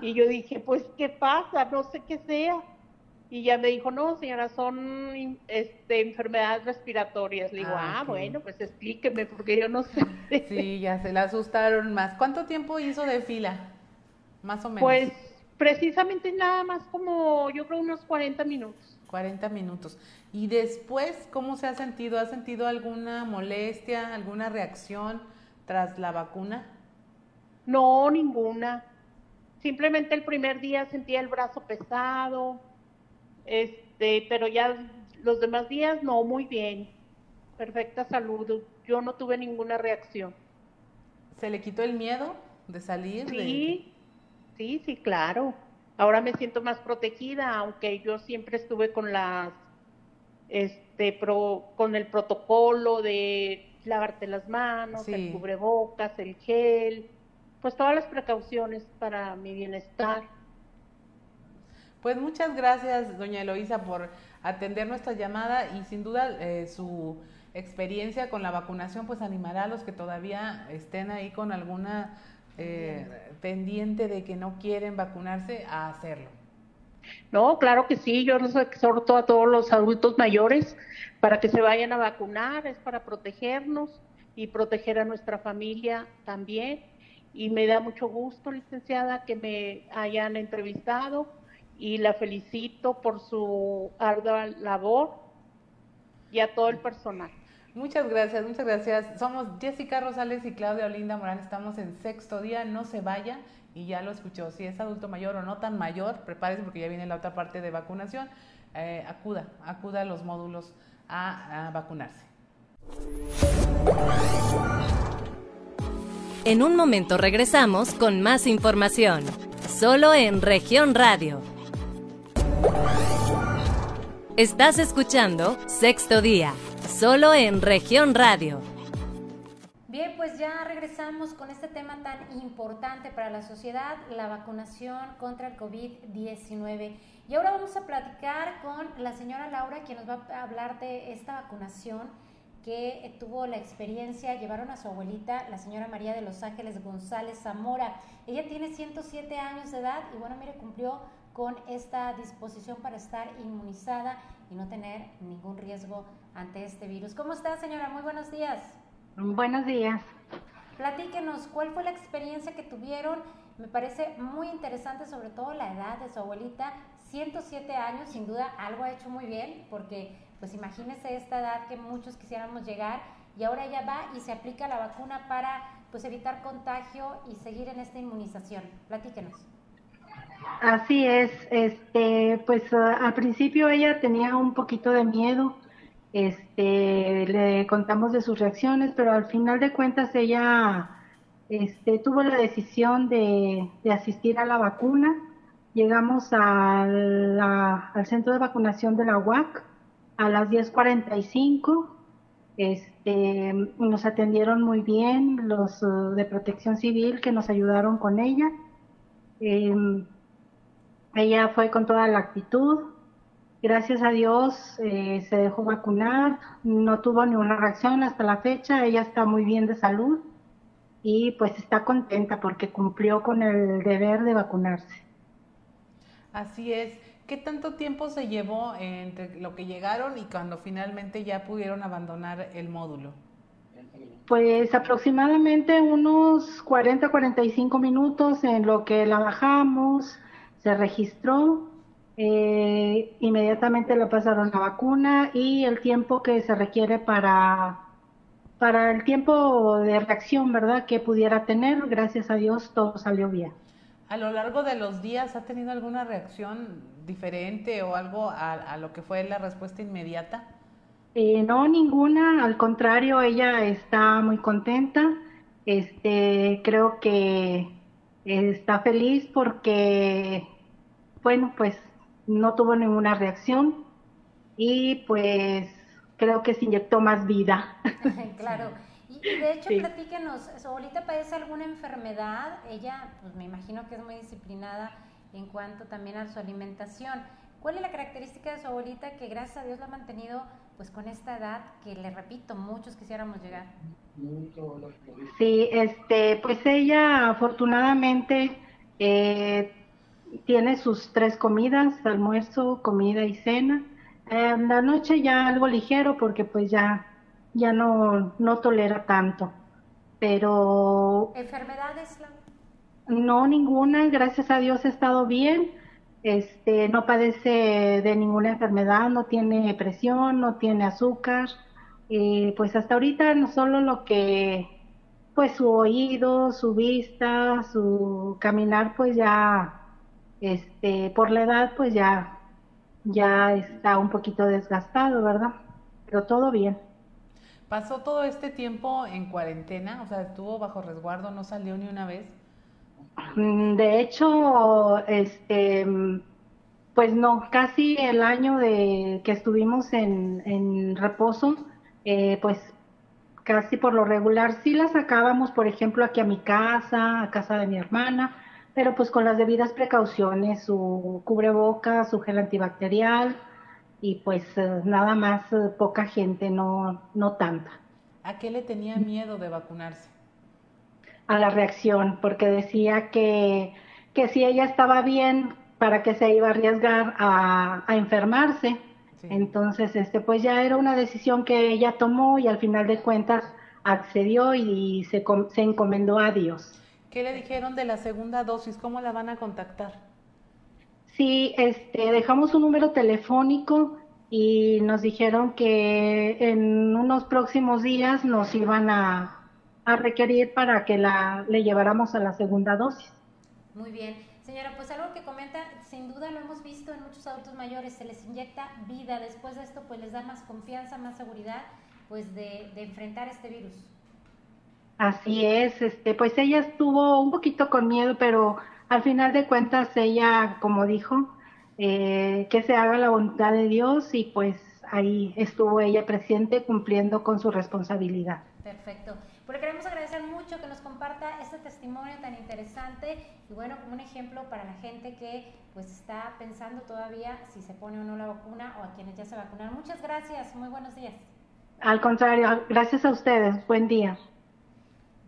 y yo dije, pues, ¿qué pasa? No sé qué sea y ya me dijo, no, señora, son este, enfermedades respiratorias. Le digo, ah, ah bueno, pues explíqueme, porque yo no sé. Sí, ya se la asustaron más. ¿Cuánto tiempo hizo de fila? Más o menos. Pues precisamente nada más como, yo creo, unos 40 minutos. 40 minutos. ¿Y después cómo se ha sentido? ¿Ha sentido alguna molestia, alguna reacción tras la vacuna? No, ninguna. Simplemente el primer día sentía el brazo pesado, este, pero ya los demás días no, muy bien. Perfecta salud. Yo no tuve ninguna reacción. ¿Se le quitó el miedo de salir? Sí, sí, sí, claro. Ahora me siento más protegida, aunque yo siempre estuve con las, este, pro, con el protocolo de lavarte las manos, el cubrebocas, el gel, pues todas las precauciones para mi bienestar. Pues muchas gracias, doña Eloísa, por atender nuestra llamada y sin duda eh, su experiencia con la vacunación pues animará a los que todavía estén ahí con alguna eh, pendiente de que no quieren vacunarse a hacerlo. No, claro que sí, yo los exhorto a todos los adultos mayores para que se vayan a vacunar, es para protegernos y proteger a nuestra familia también. Y me da mucho gusto, licenciada, que me hayan entrevistado y la felicito por su ardua labor y a todo el personal. Muchas gracias, muchas gracias. Somos Jessica Rosales y Claudia Olinda Morán. Estamos en sexto día. No se vaya y ya lo escuchó. Si es adulto mayor o no tan mayor, prepárese porque ya viene la otra parte de vacunación. Eh, acuda, acuda a los módulos a, a vacunarse. En un momento regresamos con más información, solo en región radio. Estás escuchando Sexto Día, solo en región radio. Bien, pues ya regresamos con este tema tan importante para la sociedad, la vacunación contra el COVID-19. Y ahora vamos a platicar con la señora Laura, quien nos va a hablar de esta vacunación que tuvo la experiencia, llevaron a su abuelita, la señora María de Los Ángeles González Zamora. Ella tiene 107 años de edad y bueno, mire, cumplió con esta disposición para estar inmunizada y no tener ningún riesgo ante este virus. ¿Cómo está, señora? Muy buenos días. Buenos días. Platíquenos, ¿cuál fue la experiencia que tuvieron? Me parece muy interesante, sobre todo la edad de su abuelita, 107 años, sin duda algo ha hecho muy bien, porque pues imagínese esta edad que muchos quisiéramos llegar y ahora ya va y se aplica la vacuna para pues evitar contagio y seguir en esta inmunización. Platíquenos. Así es, este, pues al principio ella tenía un poquito de miedo, este, le contamos de sus reacciones, pero al final de cuentas ella, este, tuvo la decisión de, asistir a la vacuna. Llegamos al centro de vacunación de la UAC a las 10:45. Este, nos atendieron muy bien los de Protección Civil que nos ayudaron con ella. Em, ella fue con toda la actitud. Gracias a Dios eh, se dejó vacunar, no tuvo ninguna reacción hasta la fecha, ella está muy bien de salud y pues está contenta porque cumplió con el deber de vacunarse. Así es. ¿Qué tanto tiempo se llevó entre lo que llegaron y cuando finalmente ya pudieron abandonar el módulo? Pues aproximadamente unos 40, 45 minutos en lo que la bajamos, se registró, eh, inmediatamente le pasaron la vacuna y el tiempo que se requiere para, para el tiempo de reacción, ¿verdad? Que pudiera tener, gracias a Dios todo salió bien. A lo largo de los días, ¿ha tenido alguna reacción diferente o algo a, lo que fue la respuesta inmediata? Eh, no, ninguna, al contrario, ella está muy contenta. Este, creo que está feliz porque bueno, pues no tuvo ninguna reacción y pues creo que se inyectó más vida. claro. Y, de hecho, platíquenos, ¿su abuelita padece alguna enfermedad? Ella, pues me imagino que es muy disciplinada en cuanto también a su alimentación. ¿Cuál es la característica de su abuelita que gracias a Dios la ha mantenido pues con esta edad que le repito, muchos quisiéramos llegar? Sí, este, pues ella afortunadamente eh, tiene sus tres comidas, almuerzo, comida y cena. En la noche ya algo ligero porque pues ya, ya no, no tolera tanto. Pero... ¿Enfermedades? No, ninguna, gracias a Dios ha estado bien. Este, no padece de ninguna enfermedad, no tiene presión, no tiene azúcar. y pues hasta ahorita no solo lo que, pues su oído, su vista, su caminar, pues ya este, por la edad pues ya, ya está un poquito desgastado, ¿verdad? Pero todo bien. ¿Pasó todo este tiempo en cuarentena? O sea, estuvo bajo resguardo, no salió ni una vez. Mm, de hecho, este, pues no, casi el año de que estuvimos en, en reposo, eh, pues casi por lo regular sí la sacábamos, por ejemplo, aquí a mi casa, a casa de mi hermana, pero pues con las debidas precauciones, su cubreboca, su gel antibacterial y pues eh, nada más eh, poca gente, no, no tanta. ¿A qué le tenía miedo de vacunarse? A la reacción, porque decía que, que si ella estaba bien, para que se iba a arriesgar a, a enfermarse. Entonces, este, pues ya era una decisión que ella tomó y al final de cuentas accedió y se, se encomendó a Dios. ¿Qué le dijeron de la segunda dosis? ¿Cómo la van a contactar? Sí, este, dejamos un número telefónico y nos dijeron que en unos próximos días nos iban a, a requerir para que la, le lleváramos a la segunda dosis. Muy bien. Señora, pues algo que comenta, sin duda lo hemos visto en muchos adultos mayores, se les inyecta vida, después de esto pues les da más confianza, más seguridad pues de, de enfrentar este virus. Así es, este, pues ella estuvo un poquito con miedo, pero al final de cuentas ella, como dijo, eh, que se haga la voluntad de Dios y pues ahí estuvo ella presente cumpliendo con su responsabilidad. Perfecto. Pues queremos agradecer mucho que nos comparta este testimonio tan interesante y bueno, como un ejemplo para la gente que pues está pensando todavía si se pone o no la vacuna o a quienes ya se vacunaron. Muchas gracias, muy buenos días. Al contrario, gracias a ustedes, buen día.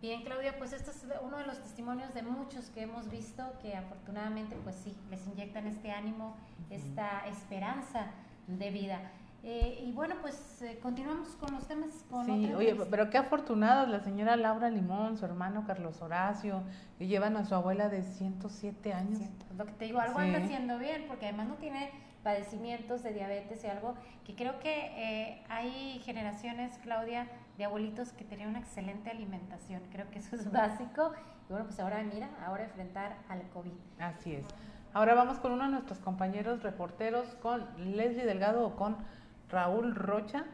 Bien, Claudia, pues este es uno de los testimonios de muchos que hemos visto que afortunadamente, pues sí, les inyectan este ánimo, esta esperanza de vida. Eh, y bueno, pues eh, continuamos con los temas. Con sí, oye, pero qué afortunados la señora Laura Limón, su hermano Carlos Horacio, que llevan a su abuela de 107 años. lo que te digo, algo anda haciendo bien, porque además no tiene padecimientos de diabetes y algo que creo que eh, hay generaciones, Claudia, de abuelitos que tenían una excelente alimentación. Creo que eso es básico. Y bueno, pues ahora mira, ahora enfrentar al COVID. Así es. Ahora vamos con uno de nuestros compañeros reporteros, con Leslie Delgado o con Raúl Rocha,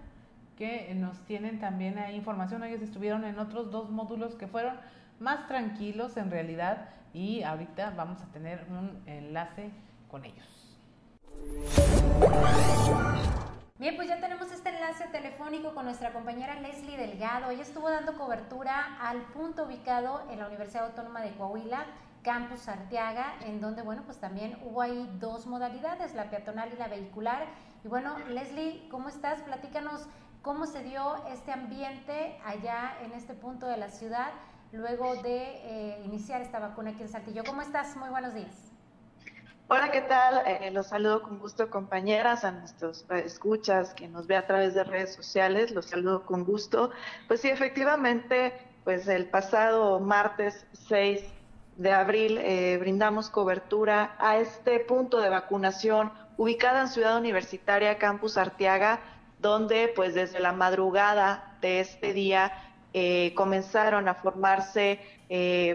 que nos tienen también ahí información. Ellos estuvieron en otros dos módulos que fueron más tranquilos en realidad y ahorita vamos a tener un enlace con ellos. Bien, pues ya tenemos este enlace telefónico con nuestra compañera Leslie Delgado. Ella estuvo dando cobertura al punto ubicado en la Universidad Autónoma de Coahuila, Campus Arteaga, en donde, bueno, pues también hubo ahí dos modalidades, la peatonal y la vehicular. Y bueno, Leslie, ¿cómo estás? Platícanos cómo se dio este ambiente allá en este punto de la ciudad luego de eh, iniciar esta vacuna aquí en Saltillo. ¿Cómo estás? Muy buenos días. Hola, ¿qué tal? Eh, los saludo con gusto, compañeras, a nuestros escuchas que nos ve a través de redes sociales. Los saludo con gusto. Pues sí, efectivamente, pues el pasado martes 6 de abril eh, brindamos cobertura a este punto de vacunación ubicada en Ciudad Universitaria, Campus Arteaga, donde pues desde la madrugada de este día eh, comenzaron a formarse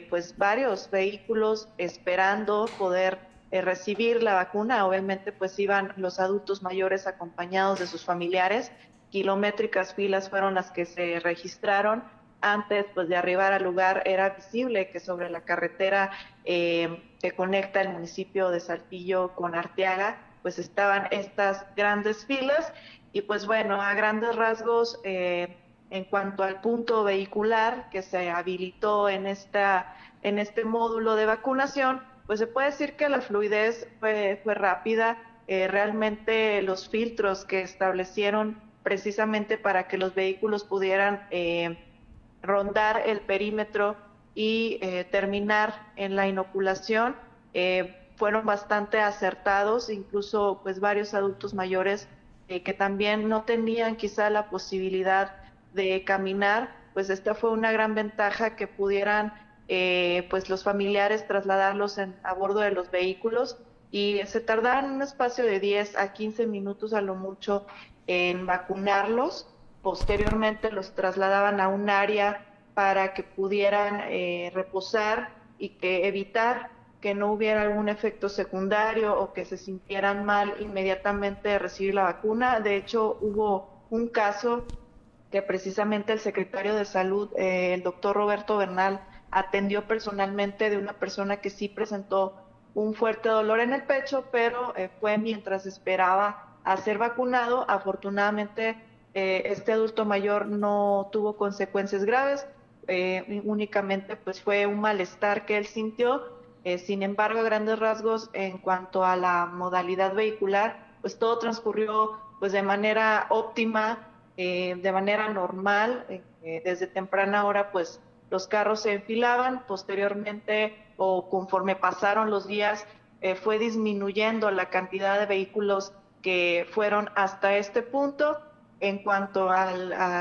pues varios vehículos esperando poder eh, recibir la vacuna. Obviamente, pues iban los adultos mayores acompañados de sus familiares. Kilométricas filas fueron las que se registraron. Antes pues, de arribar al lugar era visible que sobre la carretera eh, que conecta el municipio de Saltillo con Arteaga, pues estaban estas grandes filas. Y pues bueno, a grandes rasgos, eh, en cuanto al punto vehicular que se habilitó en, esta, en este módulo de vacunación, pues se puede decir que la fluidez fue, rápida. Eh, realmente los filtros que establecieron precisamente para que los vehículos pudieran eh, rondar el perímetro y eh, terminar en la inoculación fueron bastante acertados, incluso pues varios adultos mayores que también no tenían quizá la posibilidad de caminar, pues esta fue una gran ventaja que pudieran eh, pues los familiares trasladarlos a bordo de los vehículos y se tardaron un espacio de 10 a 15 minutos a lo mucho en vacunarlos. Posteriormente los trasladaban a un área para que pudieran eh, reposar y que evitar que no hubiera algún efecto secundario o que se sintieran mal inmediatamente de recibir la vacuna. De hecho, hubo un caso que precisamente el secretario de Salud, eh, el doctor Roberto Bernal, atendió personalmente de una persona que sí presentó un fuerte dolor en el pecho, pero eh, fue mientras esperaba a ser vacunado. Afortunadamente, eh, este adulto mayor no tuvo consecuencias graves, eh, únicamente pues fue un malestar que él sintió sin embargo, a grandes rasgos, en cuanto a la modalidad vehicular, pues todo transcurrió pues de manera óptima, de manera normal. Desde temprana hora, pues los carros se enfilaban, posteriormente o conforme pasaron los días, fue disminuyendo la cantidad de vehículos que fueron hasta este punto. En cuanto a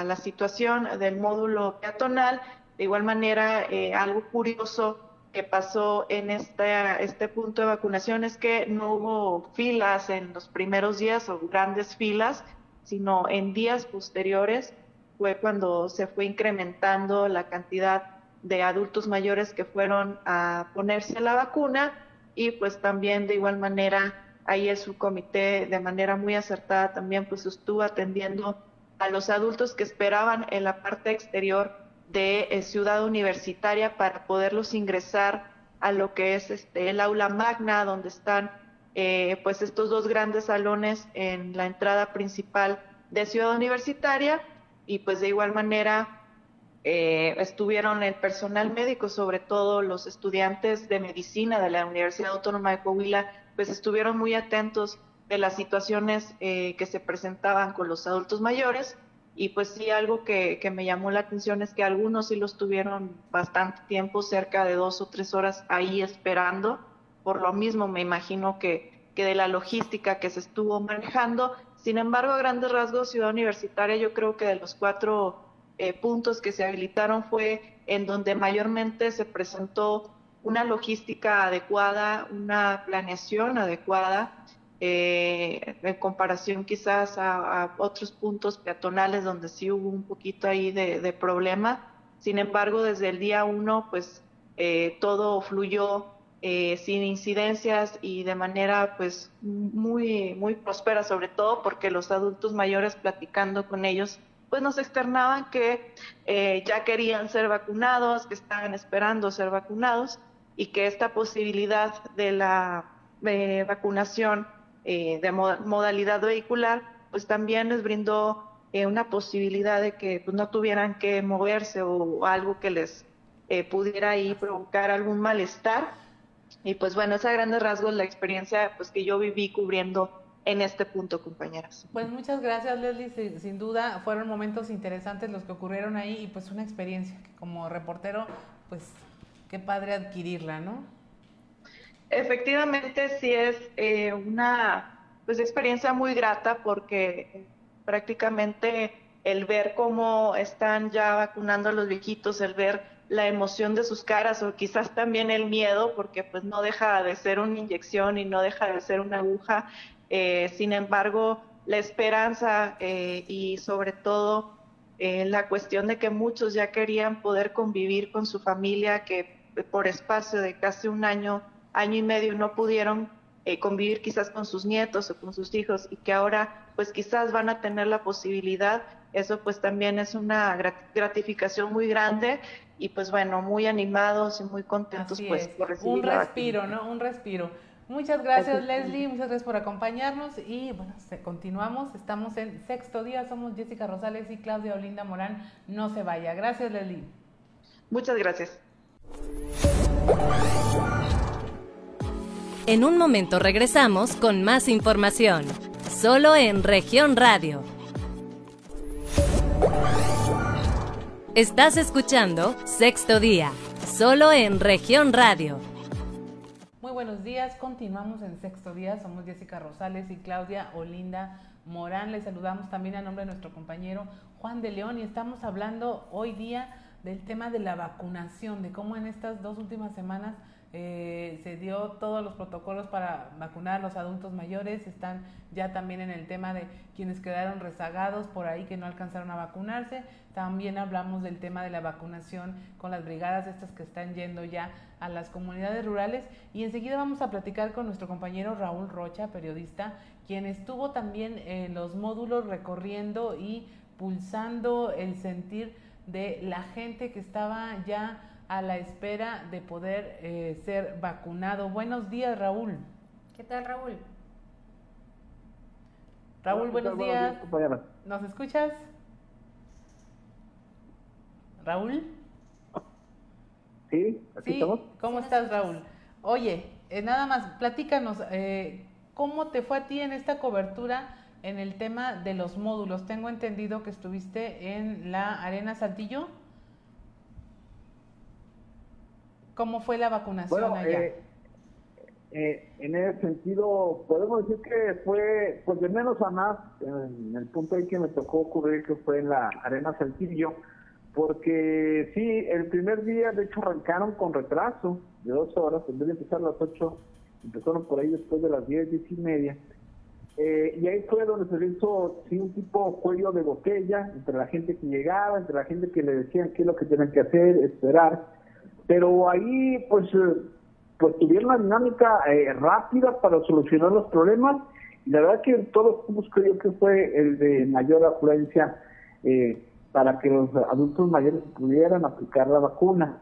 la situación del módulo peatonal, de igual manera, algo curioso que pasó en este, este punto de vacunación es que no hubo filas en los primeros días o grandes filas, sino en días posteriores fue cuando se fue incrementando la cantidad de adultos mayores que fueron a ponerse la vacuna y pues también de igual manera ahí el subcomité de manera muy acertada también pues estuvo atendiendo a los adultos que esperaban en la parte exterior de eh, Ciudad Universitaria para poderlos ingresar a lo que es este, el aula magna, donde están eh, pues estos dos grandes salones en la entrada principal de Ciudad Universitaria y pues de igual manera eh, estuvieron el personal médico, sobre todo los estudiantes de medicina de la Universidad Autónoma de Coahuila, pues estuvieron muy atentos de las situaciones que se presentaban con los adultos mayores y pues sí, algo que, me llamó la atención es que algunos sí los tuvieron bastante tiempo, cerca de dos o tres horas ahí esperando. Por lo mismo, me imagino que, que de la logística que se estuvo manejando. Sin embargo, a grandes rasgos, Ciudad Universitaria, yo creo que de los cuatro eh, puntos que se habilitaron fue en donde mayormente se presentó una logística adecuada, una planeación adecuada eh, en comparación quizás a, otros puntos peatonales donde sí hubo un poquito ahí de, problema. Sin embargo, desde el día uno, pues eh, todo fluyó eh, sin incidencias y de manera pues muy, muy próspera, sobre todo porque los adultos mayores platicando con ellos, pues nos externaban que ya querían ser vacunados, que estaban esperando ser vacunados y que esta posibilidad de la vacunación eh, de modalidad vehicular, pues también les brindó eh, una posibilidad de que pues, no tuvieran que moverse o algo que les eh, pudiera ahí provocar algún malestar. Y pues bueno, esa a grandes rasgos la experiencia pues, que yo viví cubriendo en este punto, compañeras. Pues muchas gracias, Leslie. Sin duda fueron momentos interesantes los que ocurrieron ahí y pues una experiencia que como reportero, pues qué padre adquirirla, ¿no? Efectivamente, sí es eh, una pues, experiencia muy grata porque prácticamente el ver cómo están ya vacunando a los viejitos, el ver la emoción de sus caras o quizás también el miedo, porque pues no deja de ser una inyección y no deja de ser una aguja. Eh, sin embargo, la esperanza eh, y sobre todo la cuestión de que muchos ya querían poder convivir con su familia, que por espacio de casi un año año y medio no pudieron eh, convivir quizás con sus nietos o con sus hijos y que ahora pues quizás van a tener la posibilidad, eso pues también es una gratificación muy grande y pues bueno, muy animados y muy contentos pues por recibir Un respiro, ¿no? Un respiro. Muchas gracias Leslie, muchas gracias por acompañarnos y bueno, continuamos, estamos en sexto día, somos Jessica Rosales y Claudia Olinda Morán, no se vaya. Gracias Leslie. Muchas gracias. En un momento regresamos con más información, solo en región radio. Estás escuchando Sexto Día, solo en región radio. Muy buenos días, continuamos en Sexto Día, somos Jessica Rosales y Claudia Olinda Morán. Les saludamos también a nombre de nuestro compañero Juan de León y estamos hablando hoy día del tema de la vacunación, de cómo en estas dos últimas semanas eh, se dio todos los protocolos para vacunar a los adultos mayores, están ya también en el tema de quienes quedaron rezagados por ahí que no alcanzaron a vacunarse, también hablamos del tema de la vacunación con las brigadas estas que están yendo ya a las comunidades rurales. Y enseguida vamos a platicar con nuestro compañero Raúl Rocha, periodista, quien estuvo también en los módulos recorriendo y pulsando el sentir de la gente que estaba ya a la espera de poder eh, ser vacunado. Buenos días, Raúl. ¿Qué tal, Raúl? Raúl, buenos días. ¿Nos escuchas? Raúl. Sí, aquí estamos. ¿Cómo estás, Raúl? Oye, eh, nada más, platícanos, eh, ¿cómo te fue a ti en esta cobertura en el tema de los módulos? Tengo entendido que estuviste en la Arena Saltillo. ¿Cómo fue la vacunación allá? Eh, eh, en ese sentido, podemos decir que fue, pues de menos a más, en el punto en que me tocó cubrir, que fue en la Arena Saltillo, porque sí, el primer día, de hecho, arrancaron con retraso de dos horas, en vez de empezar a las ocho, empezaron por ahí después de las diez, diez y media. Eh, y ahí fue donde se hizo sí, un tipo cuello de botella entre la gente que llegaba, entre la gente que le decían qué es lo que tienen que hacer, esperar. Pero ahí, pues, eh, pues tuvieron una dinámica eh, rápida para solucionar los problemas. Y la verdad que todos creo que fue el de mayor afluencia eh, para que los adultos mayores pudieran aplicar la vacuna.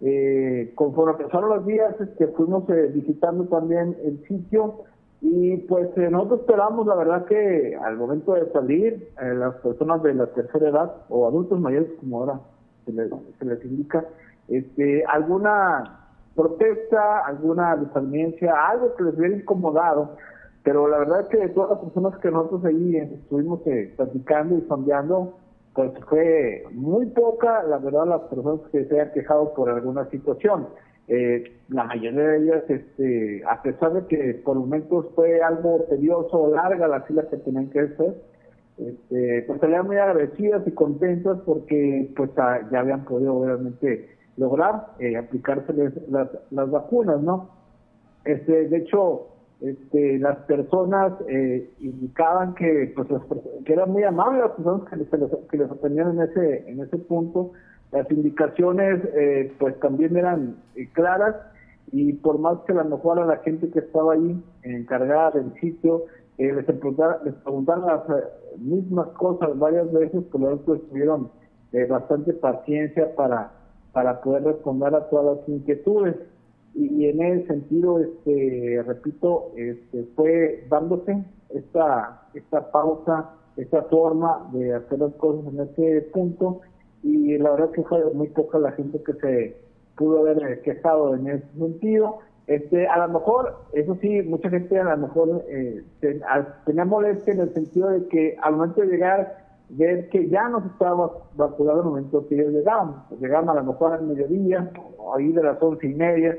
Eh, conforme pasaron los días, este, fuimos eh, visitando también el sitio y pues nosotros esperamos, la verdad que al momento de salir, las personas de la tercera edad o adultos mayores, como ahora se les, se les indica, este, alguna protesta, alguna desavenencia, algo que les hubiera incomodado, pero la verdad es que de todas las personas que nosotros ahí estuvimos eh, platicando y sondeando, pues fue muy poca, la verdad, las personas que se han quejado por alguna situación. Eh, la mayoría de ellas, este, a pesar de que por momentos fue algo tedioso larga la fila que tenían que hacer, este, pues salían muy agradecidas y contentas porque pues ah, ya habían podido obviamente lograr eh, aplicarse las, las vacunas, ¿no? Este, de hecho, este, las personas eh, indicaban que, pues, que eran muy amables las personas que, les, que les atendían en ese, en ese punto. Las indicaciones, eh, pues, también eran eh, claras y por más que a lo mejor a la gente que estaba ahí encargada del sitio eh, les, preguntaban, les preguntaban las mismas cosas varias veces, por lo tanto tuvieron bastante paciencia para para poder responder a todas las inquietudes. Y, en ese sentido, este, repito, este, fue dándose esta, esta pausa, esta forma de hacer las cosas en ese punto. Y la verdad que fue muy poca la gente que se pudo haber quejado en ese sentido. Este, a lo mejor, eso sí, mucha gente a lo mejor eh, tenía molestia en el sentido de que al momento de llegar ver que ya no se estaba vacunando en el momento que ellos llegaban. Llegaban a lo mejor al mediodía, o ahí de las once y media,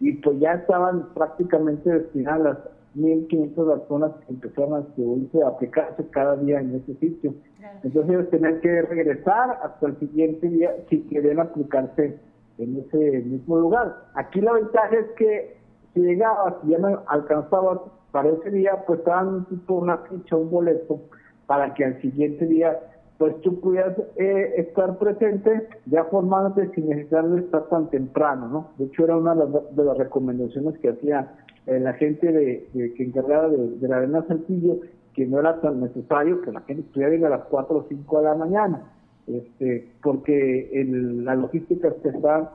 y pues ya estaban prácticamente destinadas las 1.500 vacunas que empezaron a distribuirse, a aplicarse cada día en ese sitio. Entonces ellos tenían que regresar hasta el siguiente día si querían aplicarse en ese mismo lugar. Aquí la ventaja es que si llegabas y ya no alcanzabas para ese día, pues estaban tipo una ficha, un boleto, para que al siguiente día pues tú pudieras eh, estar presente ya formándote sin necesidad de estar tan temprano, ¿no? De hecho era una de las, recomendaciones que hacía eh, la gente de, que encargaba de, la arena Saltillo, que no era tan necesario que la gente pudiera a las 4 o 5 de la mañana, este, porque el, la logística que estaban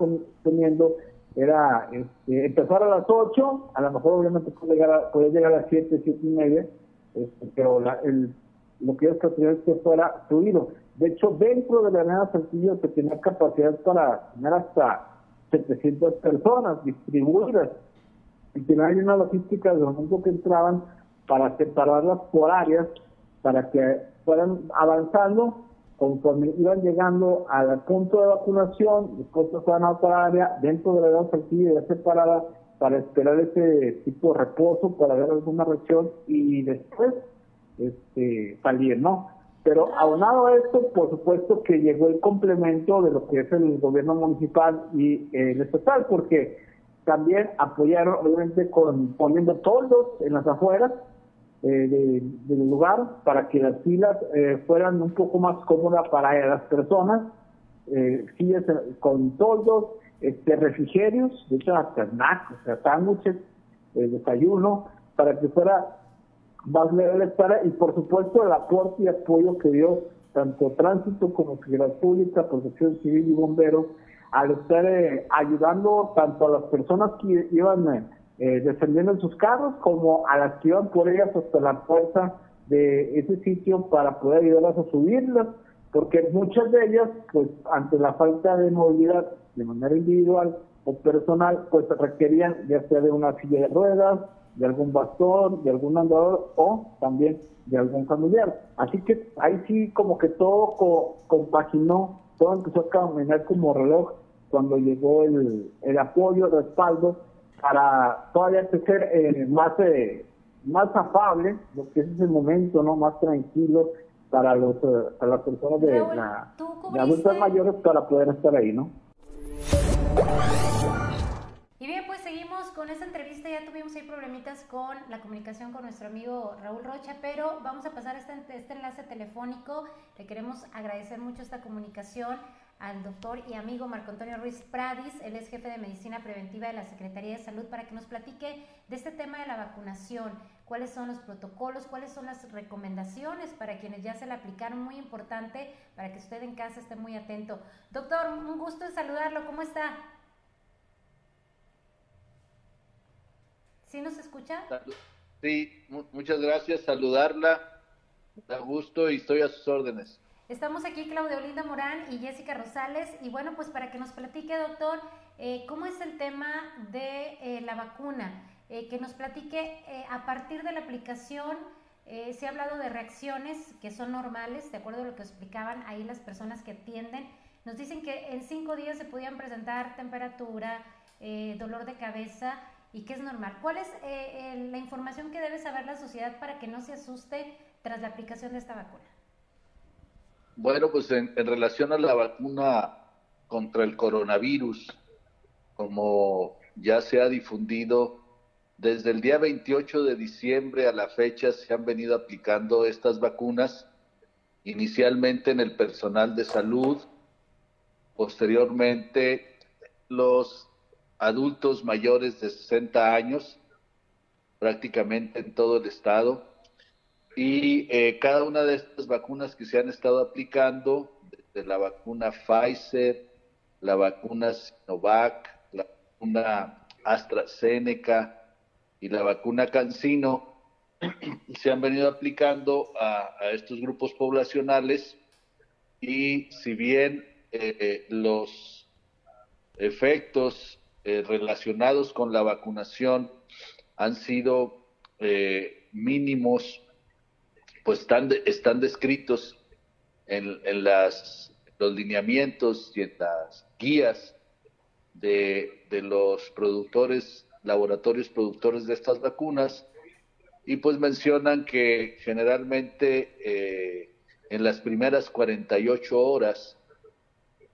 teniendo era este, empezar a las 8, a lo mejor obviamente puede llegar a, llegar a las 7, 7 y media, este, pero la, el lo que es que fuera fluido. De hecho, dentro de la arena Saltillo se tenía capacidad para tener hasta 700 personas distribuidas y tenía una logística de momento que entraban para separarlas por áreas para que fueran avanzando conforme iban llegando al punto de vacunación, después pasaban a otra área dentro de la arena Saltillo ya separada para esperar ese tipo de reposo para ver alguna reacción y después este, salir, ¿no? Pero aunado a esto, por supuesto que llegó el complemento de lo que es el gobierno municipal y el estatal, porque también apoyaron, obviamente, con poniendo toldos en las afueras eh, del lugar para que las filas eh, fueran un poco más cómodas para las personas, eh, sillas con toldos, este, refrigerios, de hecho hasta snacks, o sea, sándwiches, desayuno, para que fuera más legal para, y por supuesto el aporte y apoyo que dio tanto Tránsito como Seguridad Pública, Protección Civil y Bomberos, al estar eh, ayudando tanto a las personas que iban eh, eh, descendiendo en sus carros como a las que iban por ellas hasta la puerta de ese sitio para poder ayudarlas a subirlas, porque muchas de ellas, pues ante la falta de movilidad de manera individual, o personal, pues requerían ya sea de una silla de ruedas, de algún bastón, de algún andador o también de algún familiar. Así que ahí sí como que todo compaginó, todo empezó a caminar como reloj cuando llegó el, el apoyo, el respaldo para todavía ser eh, más eh, más afable, lo que es ese momento no más tranquilo para los eh, para las personas de, la, de adultos mayores para poder estar ahí, ¿no? Con esta entrevista. Ya tuvimos ahí problemitas con la comunicación con nuestro amigo Raúl Rocha, pero vamos a pasar este, este enlace telefónico. Le queremos agradecer mucho esta comunicación al doctor y amigo Marco Antonio Ruiz Pradis, él es jefe de medicina preventiva de la Secretaría de Salud, para que nos platique de este tema de la vacunación, cuáles son los protocolos, cuáles son las recomendaciones para quienes ya se la aplicaron, muy importante para que usted en casa esté muy atento. Doctor, un gusto en saludarlo, ¿cómo está? ¿Sí nos escucha? Sí, muchas gracias, saludarla, da gusto y estoy a sus órdenes. Estamos aquí Claudia Olinda Morán y Jessica Rosales y bueno, pues para que nos platique, doctor, eh, cómo es el tema de eh, la vacuna, eh, que nos platique a partir de la aplicación, se ha hablado de reacciones que son normales, de acuerdo a lo que explicaban ahí las personas que atienden. Nos dicen que en cinco días se podían presentar temperatura, dolor de cabeza y que es normal. ¿Cuál es la información que debe saber la sociedad para que no se asuste tras la aplicación de esta vacuna? Bueno, pues en, relación a la vacuna contra el coronavirus, como ya se ha difundido, desde el día 28 de diciembre a la fecha se han venido aplicando estas vacunas, inicialmente en el personal de salud, posteriormente los adultos mayores de 60 años, prácticamente en todo el estado, y eh, cada una de estas vacunas que se han estado aplicando, desde la vacuna Pfizer, la vacuna Sinovac, la vacuna AstraZeneca y la vacuna CanSino, se han venido aplicando a, estos grupos poblacionales. Y si bien eh, los efectos eh, relacionados con la vacunación han sido mínimos pues están, están descritos en, las, los lineamientos y en las guías de, los productores, laboratorios productores de estas vacunas, y pues mencionan que generalmente eh, en las primeras 48 horas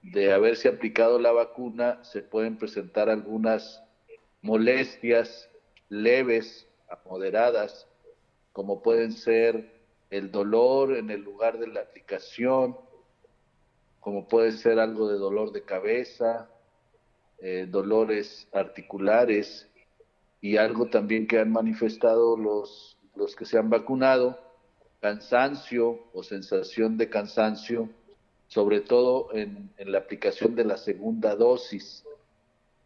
de haberse aplicado la vacuna se pueden presentar algunas molestias leves a moderadas, como pueden ser el dolor en el lugar de la aplicación, como puede ser algo de dolor de cabeza, eh, dolores articulares y algo también que han manifestado los, los que se han vacunado, cansancio o sensación de cansancio, sobre todo en, la aplicación de la segunda dosis.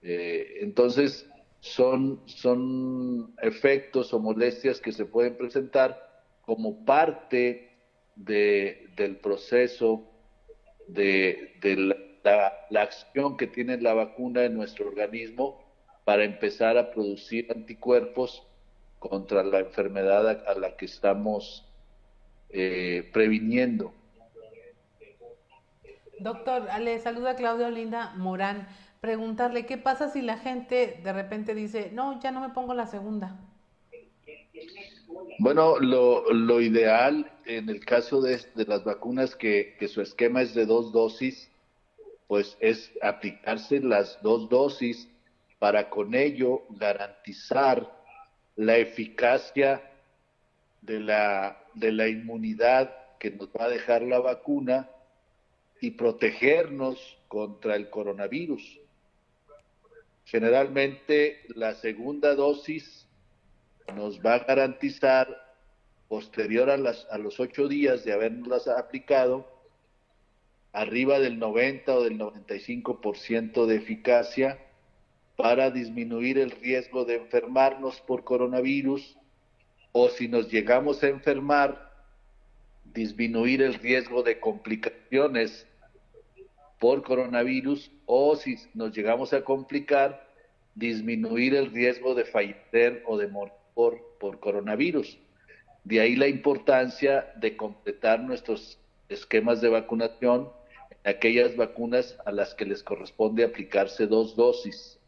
Eh, entonces, son, son efectos o molestias que se pueden presentar como parte de, del proceso de, la, acción que tiene la vacuna en nuestro organismo para empezar a producir anticuerpos contra la enfermedad a, la que estamos eh, previniendo. Doctor, le saluda Claudia Olinda Morán. Preguntarle, ¿qué pasa si la gente de repente dice, no, ya no me pongo la segunda? Bueno, lo, ideal en el caso de, las vacunas que, que, su esquema es de dos dosis, pues es aplicarse las dos dosis para con ello garantizar la eficacia de la, de la inmunidad que nos va a dejar la vacuna y protegernos contra el coronavirus. Generalmente la segunda dosis nos va a garantizar, posterior a, las, a los ocho días de habernos aplicado, arriba del 90 o del 95% de eficacia para disminuir el riesgo de enfermarnos por coronavirus o si nos llegamos a enfermar, disminuir el riesgo de complicaciones por coronavirus o si nos llegamos a complicar, disminuir el riesgo de fallecer o de morir por, por coronavirus. De ahí la importancia de completar nuestros esquemas de vacunación aquellas vacunas a las que les corresponde aplicarse dos dosis.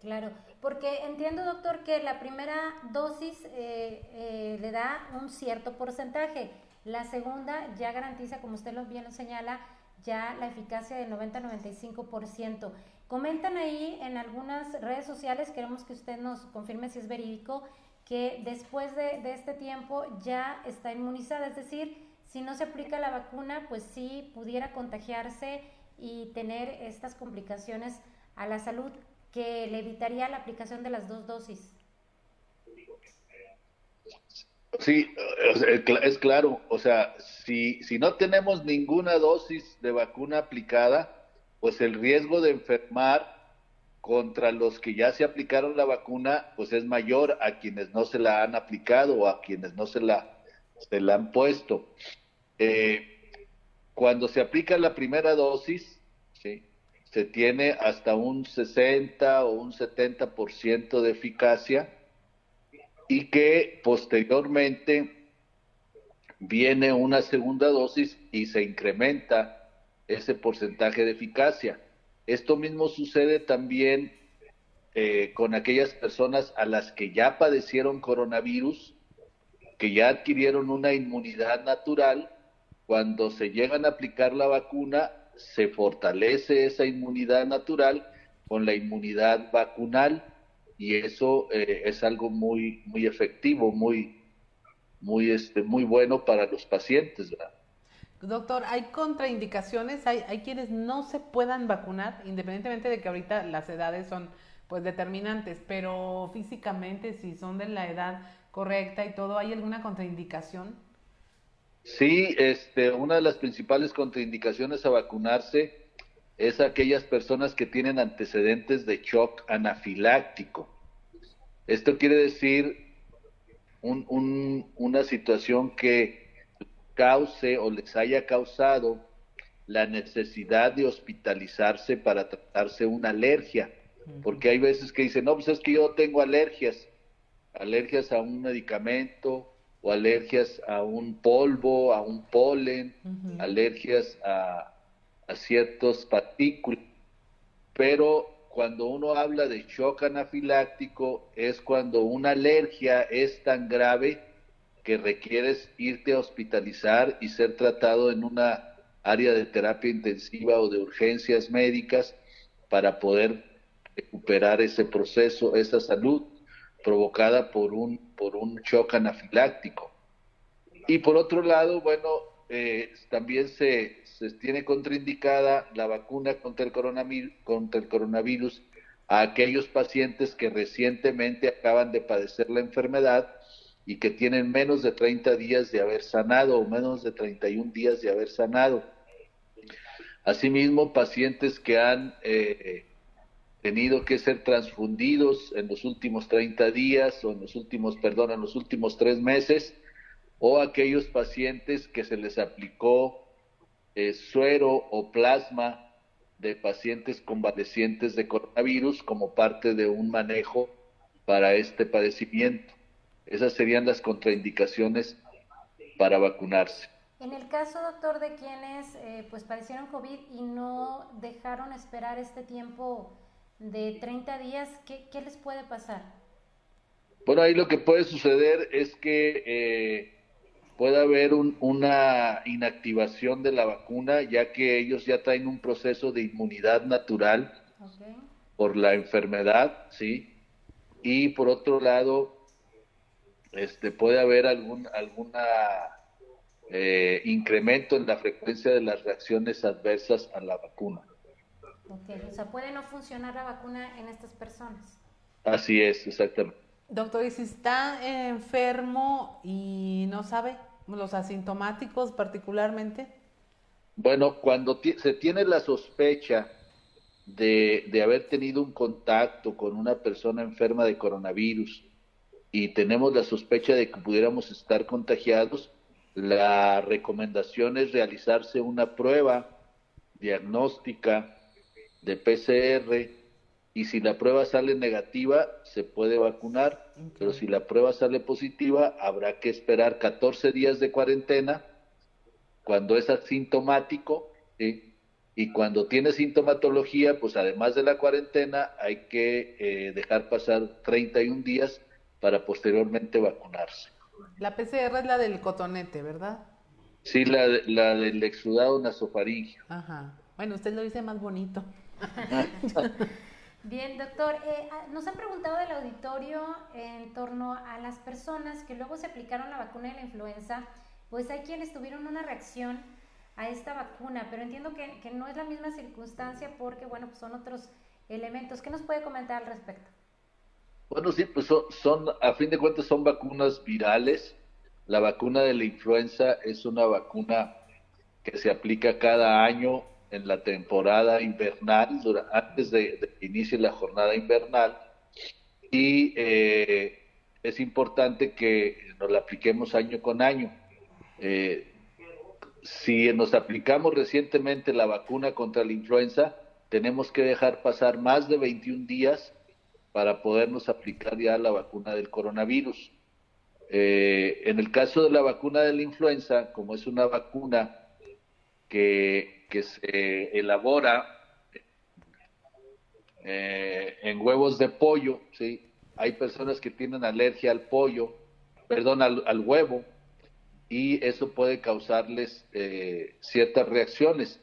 Claro, porque entiendo, doctor, que la primera dosis eh, eh, le da un cierto porcentaje. La segunda ya garantiza, como usted lo bien lo señala, ya la eficacia del 90-95%. Comentan ahí en algunas redes sociales, queremos que usted nos confirme si es verídico, que después de, de este tiempo ya está inmunizada, es decir, si no se aplica la vacuna, pues sí pudiera contagiarse y tener estas complicaciones a la salud que le evitaría la aplicación de las dos dosis. Sí, es claro, o sea, si, si no tenemos ninguna dosis de vacuna aplicada, pues el riesgo de enfermar contra los que ya se aplicaron la vacuna, pues es mayor a quienes no se la han aplicado o a quienes no se la, se la han puesto. Eh, cuando se aplica la primera dosis, ¿sí? se tiene hasta un 60 o un 70% de eficacia y que posteriormente viene una segunda dosis y se incrementa ese porcentaje de eficacia. Esto mismo sucede también eh, con aquellas personas a las que ya padecieron coronavirus, que ya adquirieron una inmunidad natural, cuando se llegan a aplicar la vacuna se fortalece esa inmunidad natural con la inmunidad vacunal y eso eh, es algo muy muy efectivo, muy muy este muy bueno para los pacientes, Doctor, ¿hay contraindicaciones? ¿Hay, ¿Hay quienes no se puedan vacunar, independientemente de que ahorita las edades son pues determinantes, pero físicamente si son de la edad correcta y todo, ¿hay alguna contraindicación? Sí, este, una de las principales contraindicaciones a vacunarse es aquellas personas que tienen antecedentes de shock anafiláctico. Esto quiere decir una situación que cause o les haya causado la necesidad de hospitalizarse para tratarse una alergia. Porque hay veces que dicen, no, pues es que yo tengo alergias, alergias a un medicamento, o alergias a un polvo, a un polen, alergias a, a ciertos partículas. Pero cuando uno habla de shock anafiláctico es cuando una alergia es tan grave que requieres irte a hospitalizar y ser tratado en una área de terapia intensiva o de urgencias médicas para poder recuperar ese proceso, esa salud provocada por un, por un shock anafiláctico. Y por otro lado, bueno, eh, también se, se, tiene contraindicada la vacuna contra el, coronavirus, contra el coronavirus a aquellos pacientes que recientemente acaban de padecer la enfermedad y que tienen menos de 30 días de haber sanado o menos de 31 días de haber sanado. Asimismo, pacientes que han eh, tenido que ser transfundidos en los últimos 30 días o en los últimos, perdón, en los últimos tres meses, o aquellos pacientes que se les aplicó eh, suero o plasma de pacientes convalecientes de coronavirus como parte de un manejo para este padecimiento. Esas serían las contraindicaciones para vacunarse. En el caso, doctor, de quienes eh, pues padecieron COVID y no dejaron esperar este tiempo de 30 días, ¿qué, les puede pasar? Bueno, ahí lo que puede suceder es que eh, puede haber una inactivación de la vacuna, ya que ellos ya traen un proceso de inmunidad natural por la enfermedad, ¿sí? Y por otro lado, este, puede haber algún alguna eh, incremento en la frecuencia de las reacciones adversas a la vacuna. Ok, o sea, puede no funcionar la vacuna en estas personas. Así es, exactamente. Doctor, ¿y si está enfermo y no sabe? ¿Los asintomáticos particularmente? Bueno, cuando se tiene la sospecha de, de haber tenido un contacto con una persona enferma de coronavirus y tenemos la sospecha de que pudiéramos estar contagiados, la recomendación es realizarse una prueba diagnóstica de PCR y si la prueba sale negativa se puede vacunar, pero si la prueba sale positiva habrá que esperar 14 días de cuarentena cuando es asintomático y cuando tiene sintomatología, pues además de la cuarentena hay que eh, dejar pasar 31 días para posteriormente vacunarse. La PCR es la del cotonete, ¿verdad? Sí, la, la del exudado nasofaringio. Ajá. Bueno, usted lo dice más bonito. Bien, doctor, eh, ah, nos han preguntado del auditorio en torno a las personas que luego se aplicaron la vacuna de la influenza, pues hay quienes tuvieron una reacción a esta vacuna, pero entiendo que, que no es la misma circunstancia porque, bueno, pues son otros elementos. ¿Qué nos puede comentar al respecto? Bueno, sí, pues son, son, a fin de cuentas son vacunas virales. La vacuna de la influenza es una vacuna que se aplica cada año en la temporada invernal, antes de, que inicie la jornada invernal, y eh, es importante que nos la apliquemos año con año. Eh, si nos aplicamos recientemente la vacuna contra la influenza, tenemos que dejar pasar más de 21 días para podernos aplicar ya la vacuna del coronavirus. Eh, en el caso de la vacuna de la influenza, como es una vacuna que, que se elabora eh, en huevos de pollo, ¿sí? Hay personas que tienen alergia al pollo, perdón, al, huevo, y eso puede causarles eh, ciertas reacciones.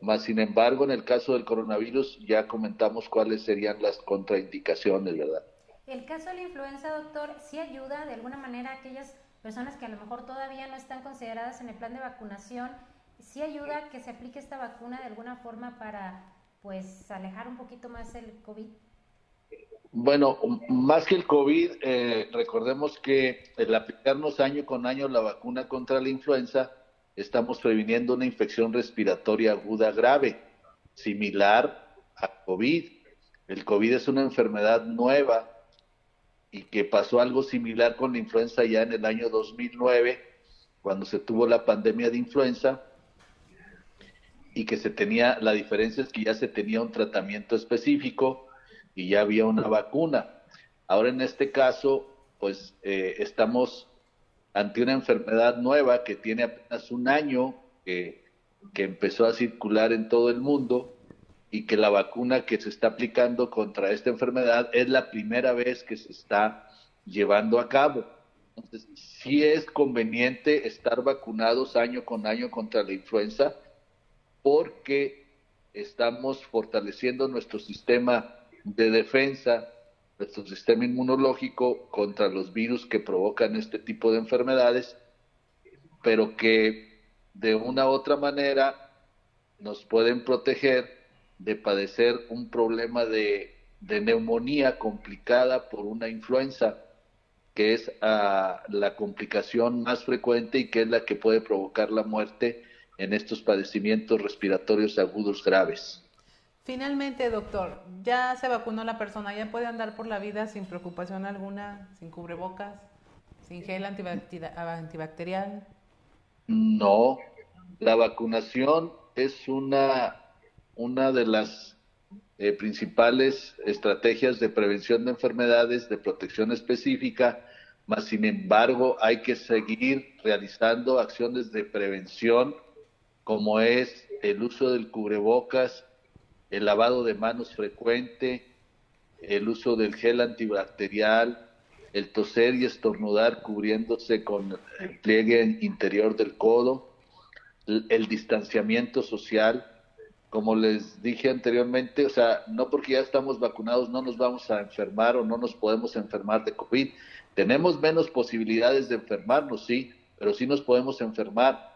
Más sin embargo, en el caso del coronavirus ya comentamos cuáles serían las contraindicaciones, ¿verdad? El caso de la influenza, doctor, sí ayuda de alguna manera a aquellas personas que a lo mejor todavía no están consideradas en el plan de vacunación sí ayuda que se aplique esta vacuna de alguna forma para pues alejar un poquito más el COVID? Bueno, más que el COVID, eh, recordemos que el aplicarnos año con año la vacuna contra la influenza, estamos previniendo una infección respiratoria aguda grave, similar a COVID. El COVID es una enfermedad nueva y que pasó algo similar con la influenza ya en el año 2009, cuando se tuvo la pandemia de influenza y que se tenía, la diferencia es que ya se tenía un tratamiento específico y ya había una vacuna. Ahora en este caso, pues eh, estamos ante una enfermedad nueva que tiene apenas un año, que empezó a circular en todo el mundo y que la vacuna que se está aplicando contra esta enfermedad es la primera vez que se está llevando a cabo. Entonces, sí es conveniente estar vacunados año con año contra la influenza, porque estamos fortaleciendo nuestro sistema de defensa, nuestro sistema inmunológico contra los virus que provocan este tipo de enfermedades, pero que de una u otra manera nos pueden proteger de padecer un problema de, neumonía complicada por una influenza, que es ah, la complicación más frecuente y que es la que puede provocar la muerte en estos padecimientos respiratorios agudos graves. Finalmente, doctor, ya se vacunó la persona, ya puede andar por la vida sin preocupación alguna, sin cubrebocas, sin gel antibacterial. No, la vacunación es una, una de las eh, principales estrategias de prevención de enfermedades, de protección específica, mas sin embargo hay que seguir realizando acciones de prevención como es el uso del cubrebocas, el lavado de manos frecuente, el uso del gel antibacterial, el toser y estornudar cubriéndose con el pliegue interior del codo, el, distanciamiento social, como les dije anteriormente, o sea, no porque ya estamos vacunados no nos vamos a enfermar o no nos podemos enfermar de COVID. Tenemos menos posibilidades de enfermarnos, sí, pero sí nos podemos enfermar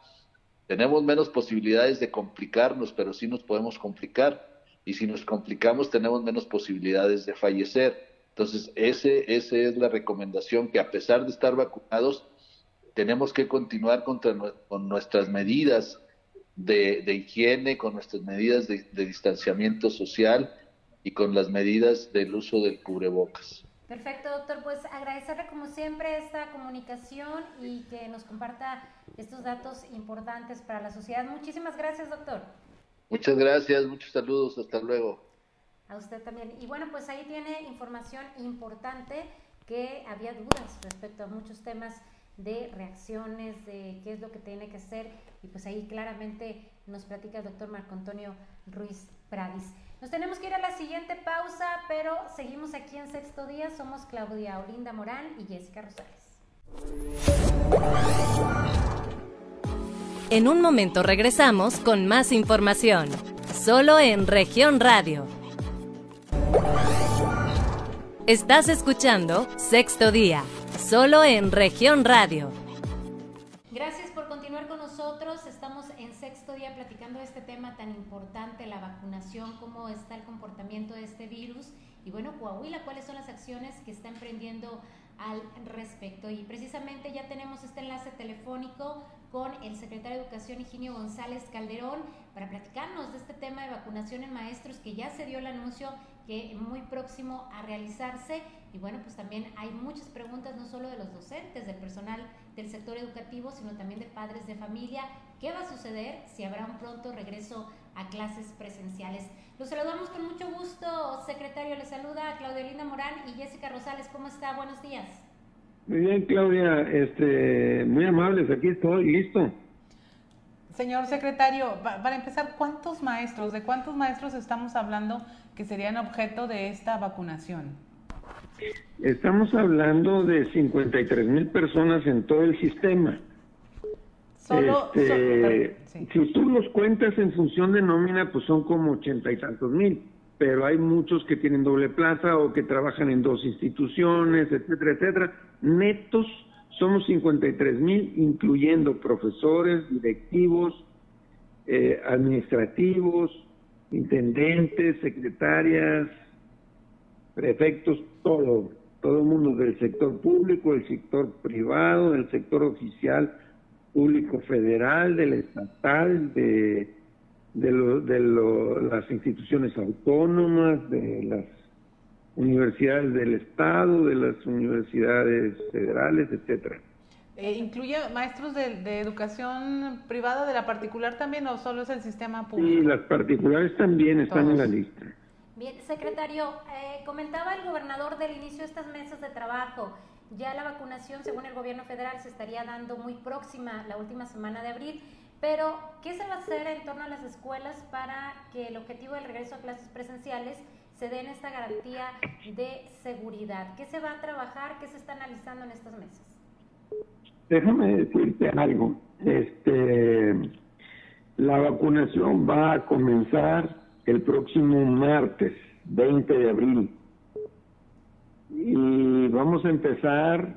tenemos menos posibilidades de complicarnos, pero sí nos podemos complicar. Y si nos complicamos, tenemos menos posibilidades de fallecer. Entonces, ese, esa es la recomendación, que a pesar de estar vacunados, tenemos que continuar con nuestras medidas de, higiene, con nuestras medidas de distanciamiento social y con las medidas del uso del cubrebocas. Perfecto, doctor. Pues agradecerle como siempre esta comunicación y que nos comparta estos datos importantes para la sociedad. Muchísimas gracias, doctor. Muchas gracias, muchos saludos, hasta luego. A usted también. Y bueno, pues ahí tiene información importante que había dudas respecto a muchos temas de reacciones, de qué es lo que tiene que hacer, y pues ahí claramente nos platica el doctor Marco Antonio Ruiz Pradis. Nos tenemos que ir a la siguiente pausa, pero seguimos aquí en sexto día. Somos Claudia Olinda Morán y Jessica Rosales. En un momento regresamos con más información, solo en región radio. Estás escuchando Sexto Día, solo en región radio. Gracias por continuar con nosotros. Estamos en sexto día platicando de este tema tan importante, la vacunación, cómo está el comportamiento de este virus. Y bueno, Coahuila, ¿cuáles son las acciones que está emprendiendo al respecto? Y precisamente ya tenemos este enlace telefónico con el secretario de Educación Higinio González Calderón para platicarnos de este tema de vacunación en maestros que ya se dio el anuncio que muy próximo a realizarse y bueno pues también hay muchas preguntas no solo de los docentes, del personal del sector educativo, sino también de padres de familia. ¿Qué va a suceder si habrá un pronto regreso a clases presenciales? Los saludamos con mucho gusto, secretario. Les saluda a Claudia Linda Morán y Jessica Rosales. ¿Cómo está? Buenos días. Muy bien, Claudia, este, muy amables, aquí estoy, listo. Señor secretario, para empezar, ¿cuántos maestros, de cuántos maestros estamos hablando que serían objeto de esta vacunación? Estamos hablando de 53 mil personas en todo el sistema. Solo, este, Si tú los cuentas en función de nómina, pues son como ochenta y tantos mil pero hay muchos que tienen doble plaza o que trabajan en dos instituciones, etcétera, etcétera. Netos somos 53 mil, incluyendo profesores, directivos, eh, administrativos, intendentes, secretarias, prefectos, todo, todo el mundo del sector público, del sector privado, del sector oficial, público federal, del estatal, de de, de las instituciones autónomas, de las universidades del Estado, de las universidades federales, etcétera. Eh, ¿Incluye maestros de, educación privada, de la particular también, o solo es el sistema público? Sí, las particulares también están en la lista. Bien, secretario, eh, comentaba el gobernador del inicio de estas mesas de trabajo. Ya la vacunación, según el gobierno federal, se estaría dando muy próxima, la última semana de abril. Pero, ¿qué se va a hacer en torno a las escuelas para que el objetivo del regreso a clases presenciales se dé en esta garantía de seguridad? ¿Qué se va a trabajar? ¿Qué se está analizando en estas mesas? Déjame decirte algo. Este, la vacunación va a comenzar el próximo martes, 20 de abril. Y vamos a empezar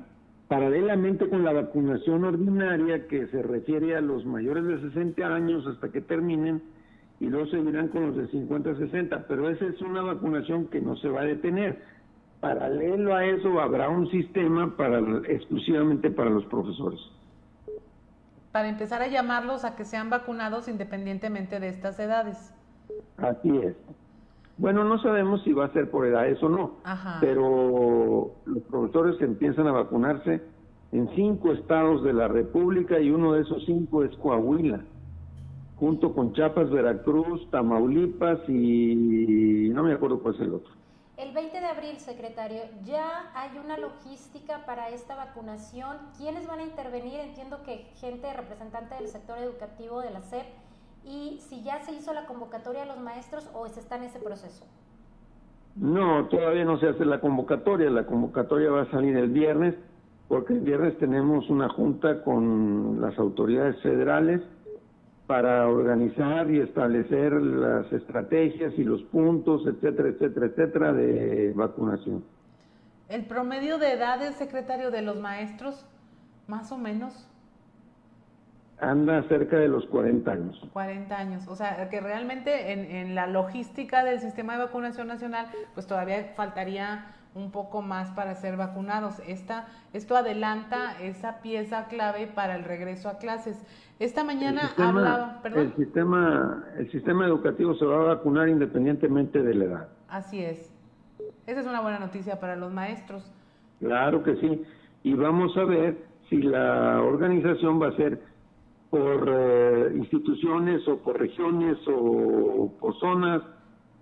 paralelamente con la vacunación ordinaria que se refiere a los mayores de 60 años hasta que terminen y luego seguirán con los de 50 a 60, pero esa es una vacunación que no se va a detener. Paralelo a eso habrá un sistema para exclusivamente para los profesores. Para empezar a llamarlos a que sean vacunados independientemente de estas edades. Así es. Bueno, no sabemos si va a ser por edades o no, pero los profesores empiezan a vacunarse en cinco estados de la República y uno de esos cinco es Coahuila, junto con Chiapas, Veracruz, Tamaulipas y no me acuerdo cuál es el otro. El 20 de abril, secretario, ¿ya hay una logística para esta vacunación? ¿Quiénes van a intervenir? Entiendo que gente representante del sector educativo de la SEP y si ya se hizo la convocatoria a los maestros o se está en ese proceso. No, todavía no se hace la convocatoria. La convocatoria va a salir el viernes porque el viernes tenemos una junta con las autoridades federales para organizar y establecer las estrategias y los puntos, etcétera, etcétera, etcétera, de vacunación. ¿El promedio de edades, secretario, de los maestros, más o menos? Anda cerca de los 40 años. 40 años, o sea, que realmente en, la logística del sistema de vacunación nacional, pues todavía faltaría un poco más para ser vacunados. Esta, esto adelanta esa pieza clave para el regreso a clases. Esta mañana hablaba, El sistema, el sistema educativo se va a vacunar independientemente de la edad. Así es. Esa es una buena noticia para los maestros. Claro que sí. Y vamos a ver si la organización va a ser por eh, instituciones o por regiones o por zonas.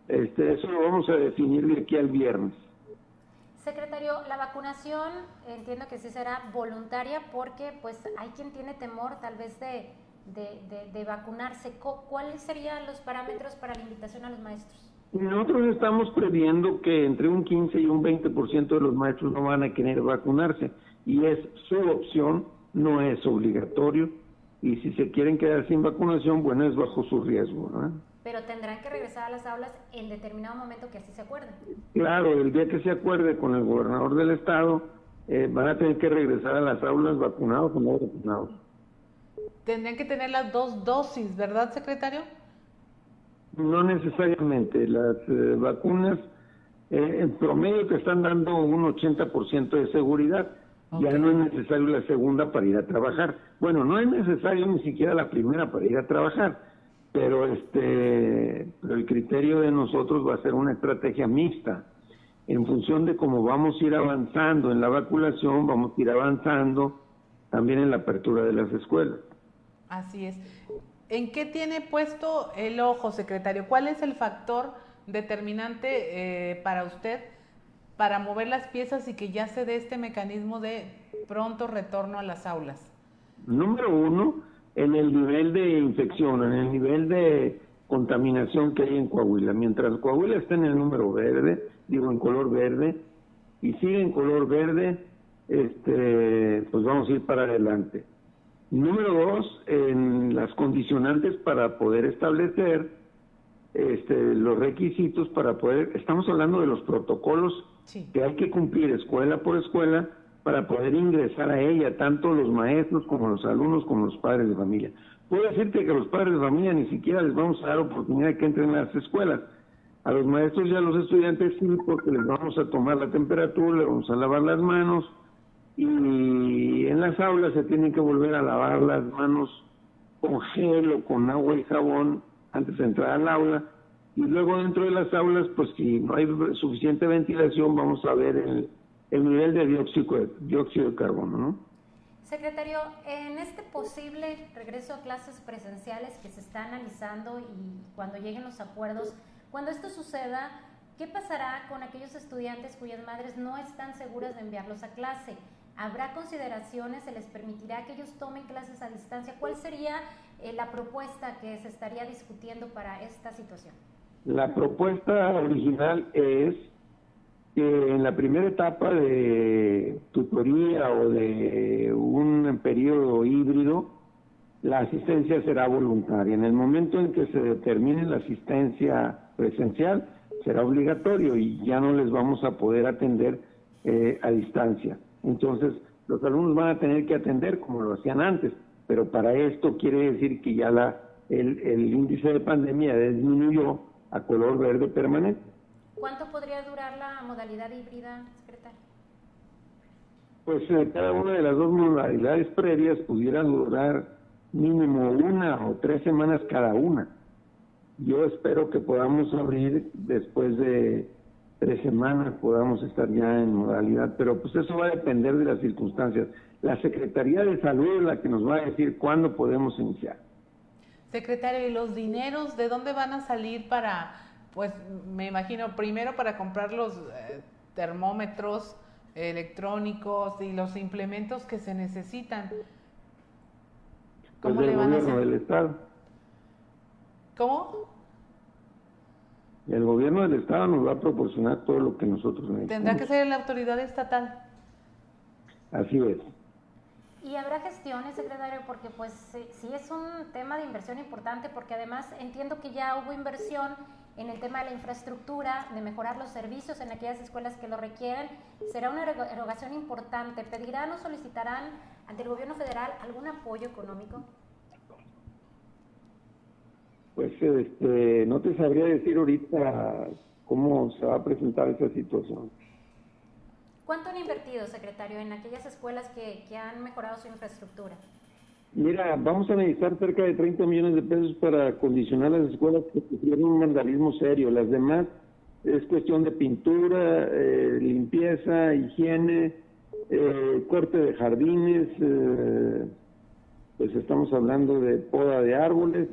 Este, eso lo vamos a definir de aquí al viernes. Secretario, la vacunación entiendo que sí será voluntaria porque pues hay quien tiene temor tal vez de, de, vacunarse. ¿Cuáles serían los parámetros para la invitación a los maestros? Nosotros estamos previendo que entre un 15 y un 20% de los maestros no van a querer vacunarse y es su opción, no es obligatorio y si se quieren quedar sin vacunación, bueno, es bajo su riesgo. Pero tendrán que regresar a las aulas en determinado momento que así se acuerden. Claro, el día que se acuerde con el gobernador del estado, eh, van a tener que regresar a las aulas vacunados o no vacunados. Tendrían que tener las dos dosis, ¿verdad, secretario? No necesariamente. Las eh, vacunas, eh, en promedio, te están dando un 80% de seguridad. Ya no es necesario la segunda para ir a trabajar. Bueno, no es necesario ni siquiera la primera para ir a trabajar, pero este, pero el criterio de nosotros va a ser una estrategia mixta. En función de cómo vamos a ir avanzando en la vacunación, vamos a ir avanzando también en la apertura de las escuelas. Así es. ¿En qué tiene puesto el ojo, secretario? ¿Cuál es el factor determinante eh, para usted para mover las piezas y que ya se dé este mecanismo de pronto retorno a las aulas? Número uno, en el nivel de infección, en el nivel de contaminación que hay en Coahuila. Mientras Coahuila está en el número verde, digo en color verde, y sigue en color verde, este, pues vamos a ir para adelante. Número dos, en las condicionantes para poder establecer este, los requisitos para poder, estamos hablando de los protocolos que hay que cumplir escuela por escuela para poder ingresar a ella, tanto los maestros como los alumnos como los padres de familia. Puedo decirte que a los padres de familia ni siquiera les vamos a dar oportunidad de que entren a las escuelas. A los maestros y a los estudiantes sí, porque les vamos a tomar la temperatura, les vamos a lavar las manos, y en las aulas se tienen que volver a lavar las manos con gel o con agua y jabón antes de entrar al aula y luego dentro de las aulas pues si no hay suficiente ventilación vamos a ver el, el nivel de dióxido, dióxido de carbono, ¿no? Secretario, en este posible regreso a clases presenciales que se está analizando y cuando lleguen los acuerdos, cuando esto suceda, ¿qué pasará con aquellos estudiantes cuyas madres no están seguras de enviarlos a clase? ¿Habrá consideraciones? ¿Se les permitirá que ellos tomen clases a distancia? ¿Cuál sería eh, la propuesta que se estaría discutiendo para esta situación? La propuesta original es que en la primera etapa de tutoría o de un periodo híbrido, la asistencia será voluntaria. En el momento en que se determine la asistencia presencial, será obligatorio y ya no les vamos a poder atender eh, a distancia. Entonces, los alumnos van a tener que atender como lo hacían antes, pero para esto quiere decir que ya la, el, el índice de pandemia disminuyó a color verde permanente. ¿Cuánto podría durar la modalidad híbrida, secretario? Pues eh, cada una de las dos modalidades previas pudiera durar mínimo una o tres semanas cada una. Yo espero que podamos abrir después de tres semanas podamos estar ya en modalidad, pero pues eso va a depender de las circunstancias. La Secretaría de Salud es la que nos va a decir cuándo podemos iniciar. Secretario, ¿y los dineros de dónde van a salir para, pues me imagino, primero para comprar los eh, termómetros electrónicos y los implementos que se necesitan? ¿Cómo pues le van a hacer? del Estado. ¿Cómo? El gobierno del Estado nos va a proporcionar todo lo que nosotros necesitamos. Tendrá que ser la autoridad estatal. Así es. Y habrá gestiones, secretario, porque pues sí, es un tema de inversión importante, porque además entiendo que ya hubo inversión en el tema de la infraestructura, de mejorar los servicios en aquellas escuelas que lo requieren. Será una erogación importante. ¿Pedirán o solicitarán ante el gobierno federal algún apoyo económico? Pues este, no te sabría decir ahorita cómo se va a presentar esa situación. ¿Cuánto han invertido, secretario, en aquellas escuelas que, que han mejorado su infraestructura? Mira, vamos a necesitar cerca de 30 millones de pesos para acondicionar las escuelas que sufrieron un vandalismo serio. Las demás es cuestión de pintura, eh, limpieza, higiene, eh, corte de jardines, eh, pues estamos hablando de poda de árboles,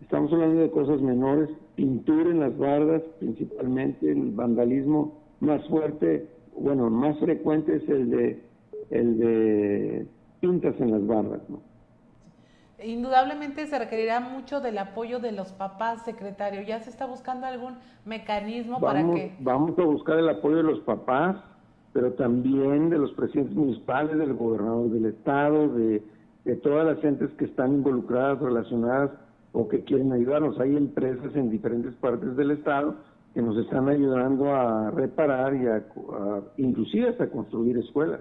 estamos hablando de cosas menores, pintura en las bardas, principalmente el vandalismo más fuerte, bueno, más frecuente es el de el de pintas en las bardas, ¿no? Indudablemente se requerirá mucho del apoyo de los papás, secretario. ¿Ya se está buscando algún mecanismo para que...? Vamos a buscar el apoyo de los papás, pero también de los presidentes municipales, del gobernador del estado, de, de todas las gentes que están involucradas, relacionadas o que quieren ayudarnos. Hay empresas en diferentes partes del estado que nos están ayudando a reparar y a, inclusive hasta construir escuelas.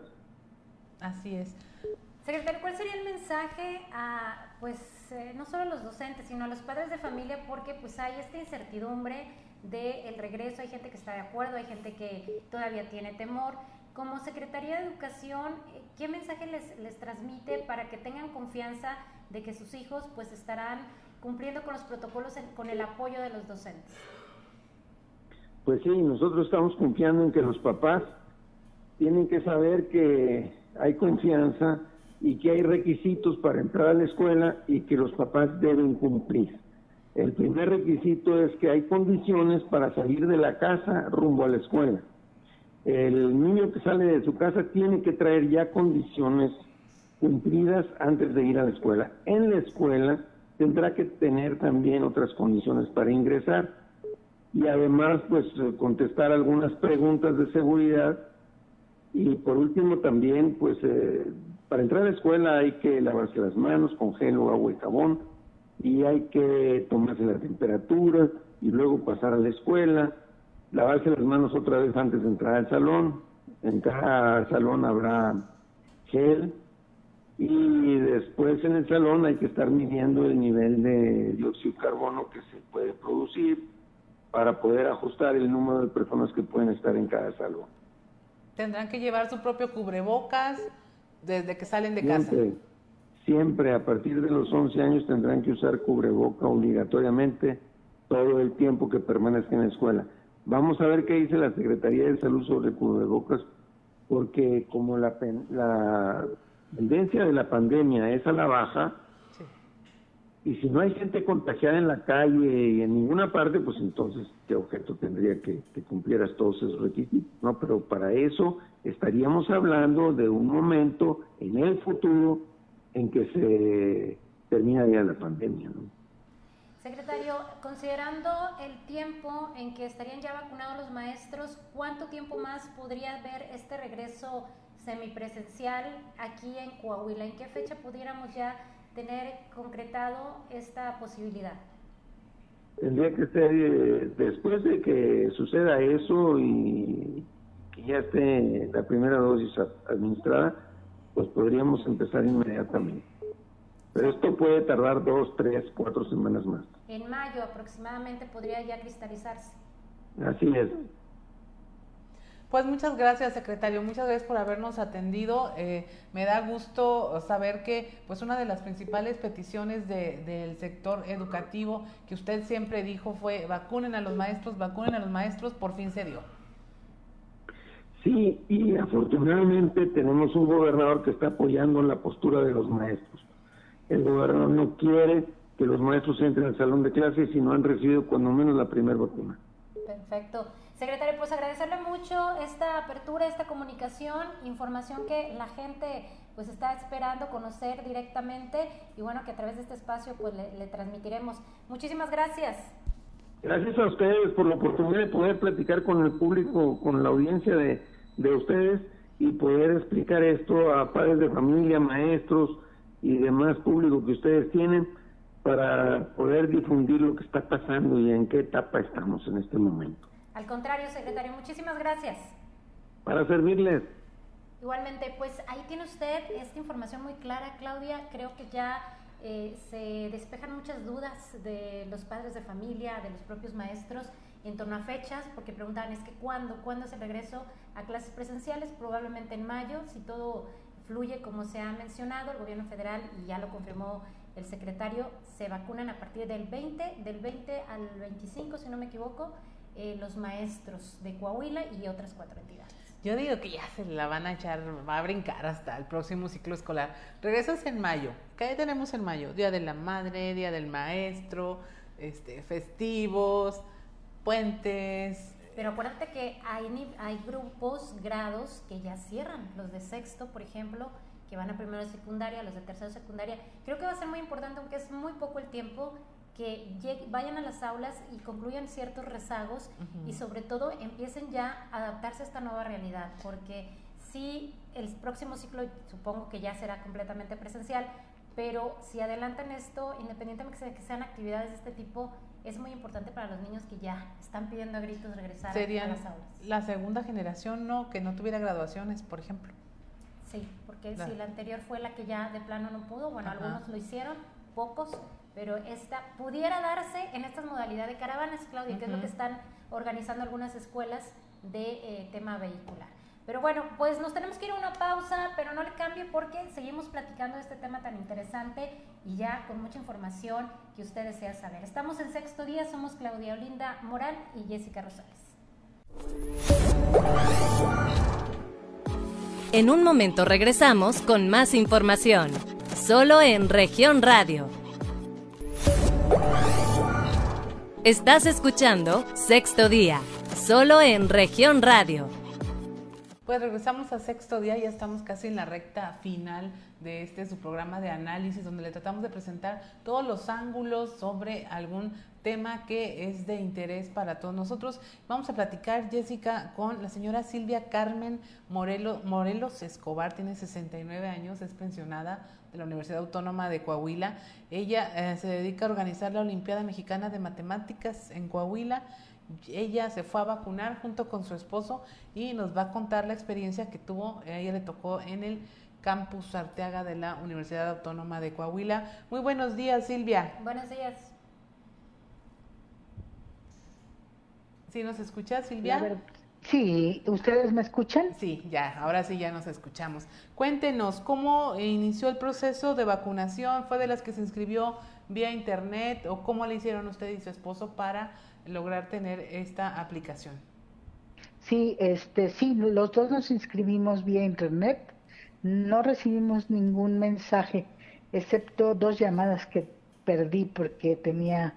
Así es. Secretario, ¿cuál sería el mensaje a, pues, eh, no solo a los docentes, sino a los padres de familia? Porque, pues, hay esta incertidumbre del regreso, hay gente que está de acuerdo, hay gente que todavía tiene temor. Como Secretaría de Educación, ¿qué mensaje les, les transmite para que tengan confianza de que sus hijos, pues, estarán cumpliendo con los protocolos con el apoyo de los docentes? Pues sí, nosotros estamos confiando en que los papás tienen que saber que hay confianza y que hay requisitos para entrar a la escuela y que los papás deben cumplir. El primer requisito es que hay condiciones para salir de la casa rumbo a la escuela. El niño que sale de su casa tiene que traer ya condiciones cumplidas antes de ir a la escuela. En la escuela tendrá que tener también otras condiciones para ingresar y además pues contestar algunas preguntas de seguridad. Y por último también pues eh, para entrar a la escuela hay que lavarse las manos con gel o agua y jabón y hay que tomarse la temperatura y luego pasar a la escuela, lavarse las manos otra vez antes de entrar al salón, entrar al salón habrá gel y después en el salón hay que estar midiendo el nivel de dióxido de carbono que se puede producir para poder ajustar el número de personas que pueden estar en cada salón. ¿Tendrán que llevar su propio cubrebocas desde que salen de casa? Siempre, a partir de los 11 años tendrán que usar cubreboca obligatoriamente todo el tiempo que permanezcan en la escuela. Vamos a ver qué dice la Secretaría de Salud sobre cubrebocas, porque como la, la tendencia de la pandemia es a la baja, y si no hay gente contagiada en la calle y en ninguna parte, pues entonces, ¿qué objeto tendría que, que cumplieras todos esos requisitos? No, pero para eso estaríamos hablando de un momento en el futuro en que se terminaría la pandemia, ¿no? Secretario, considerando el tiempo en que estarían ya vacunados los maestros, ¿cuánto tiempo más podría haber este regreso semipresencial aquí en Coahuila? ¿En qué fecha pudiéramos ya tener concretado esta posibilidad? Tendría que ser eh, después de que suceda eso y que ya esté la primera dosis administrada, pues podríamos empezar inmediatamente. Pero esto puede tardar dos, tres, cuatro semanas más. En mayo aproximadamente podría ya cristalizarse. Así es. Pues muchas gracias, secretario. Muchas gracias por habernos atendido. Eh, me da gusto saber que, pues, una de las principales peticiones del sector educativo que usted siempre dijo fue vacunen a los maestros, vacunen a los maestros, por fin se dio. Sí, y afortunadamente tenemos un gobernador que está apoyando la postura de los maestros. El gobernador no quiere que los maestros entren al salón de clases si no han recibido cuando menos la primera vacuna. Perfecto. Secretario, pues agradecerle mucho esta apertura, esta comunicación, información que la gente pues está esperando conocer directamente y bueno, que a través de este espacio pues le, transmitiremos. Muchísimas gracias. Gracias a ustedes por la oportunidad de poder platicar con el público, con la audiencia de, de ustedes y poder explicar esto a padres de familia, maestros y demás público que ustedes tienen para poder difundir lo que está pasando y en qué etapa estamos en este momento. Al contrario, secretario, muchísimas gracias. Para servirles. Igualmente, pues ahí tiene usted esta información muy clara, Claudia. Creo que ya eh, se despejan muchas dudas de los padres de familia, de los propios maestros en torno a fechas, porque preguntaban es que cuándo, cuándo es el regreso a clases presenciales, probablemente en mayo, si todo fluye como se ha mencionado, el gobierno federal, y ya lo confirmó el secretario, se vacunan a partir del 20, del 20 al 25, si no me equivoco, eh, los maestros de Coahuila y otras cuatro entidades. Yo digo que ya se la van a echar, va a brincar hasta el próximo ciclo escolar. Regresas en mayo. ¿Qué tenemos en mayo? Día de la Madre, Día del Maestro, este, festivos, puentes. Pero acuérdate que hay, hay grupos, grados que ya cierran. Los de sexto, por ejemplo, que van a primero de secundaria, los de tercero de secundaria. Creo que va a ser muy importante, aunque es muy poco el tiempo, que vayan a las aulas y concluyan ciertos rezagos y sobre todo empiecen ya a adaptarse a esta nueva realidad, porque si el próximo ciclo supongo que ya será completamente presencial, pero si adelantan esto, independientemente de que sean actividades de este tipo, es muy importante para los niños que ya están pidiendo a gritos regresar a las aulas. La segunda generación, no, que no tuviera graduaciones, por ejemplo. Sí, porque si la anterior fue la que ya de plano no pudo, bueno, algunos lo hicieron, pocos, pero esta pudiera darse en estas modalidades de caravanas, Claudia, que es lo que están organizando algunas escuelas de eh, tema vehicular. Pero bueno, pues nos tenemos que ir a una pausa, pero no le cambie porque seguimos platicando de este tema tan interesante y ya con mucha información que usted desea saber. Estamos en sexto día, somos Claudia Olinda Moral y Jessica Rosales. En un momento regresamos con más información, solo en región radio Estás escuchando Sexto Día, solo en región radio. Pues regresamos a sexto día, ya estamos casi en la recta final de este su programa de análisis donde le tratamos de presentar todos los ángulos sobre algún tema que es de interés para todos nosotros. Vamos a platicar, Jessica, con la señora Silvia Carmen Morelos, Morelos Escobar, tiene 69 años, es pensionada de la Universidad Autónoma de Coahuila. Ella eh, se dedica a organizar la Olimpiada Mexicana de Matemáticas en Coahuila. Ella se fue a vacunar junto con su esposo y nos va a contar la experiencia que tuvo, a ella le tocó en el campus Arteaga de la Universidad Autónoma de Coahuila. Muy buenos días, Silvia. Buenos días. ¿Sí nos escuchas, Silvia? Sí, ¿ustedes me escuchan? Sí, ya, ahora sí ya nos escuchamos. Cuéntenos, ¿cómo inició el proceso de vacunación? ¿Fue de las que se inscribió vía internet o cómo le hicieron usted y su esposo para lograr tener esta aplicación? Sí, este, sí, los dos nos inscribimos vía internet. No recibimos ningún mensaje, excepto dos llamadas que perdí porque tenía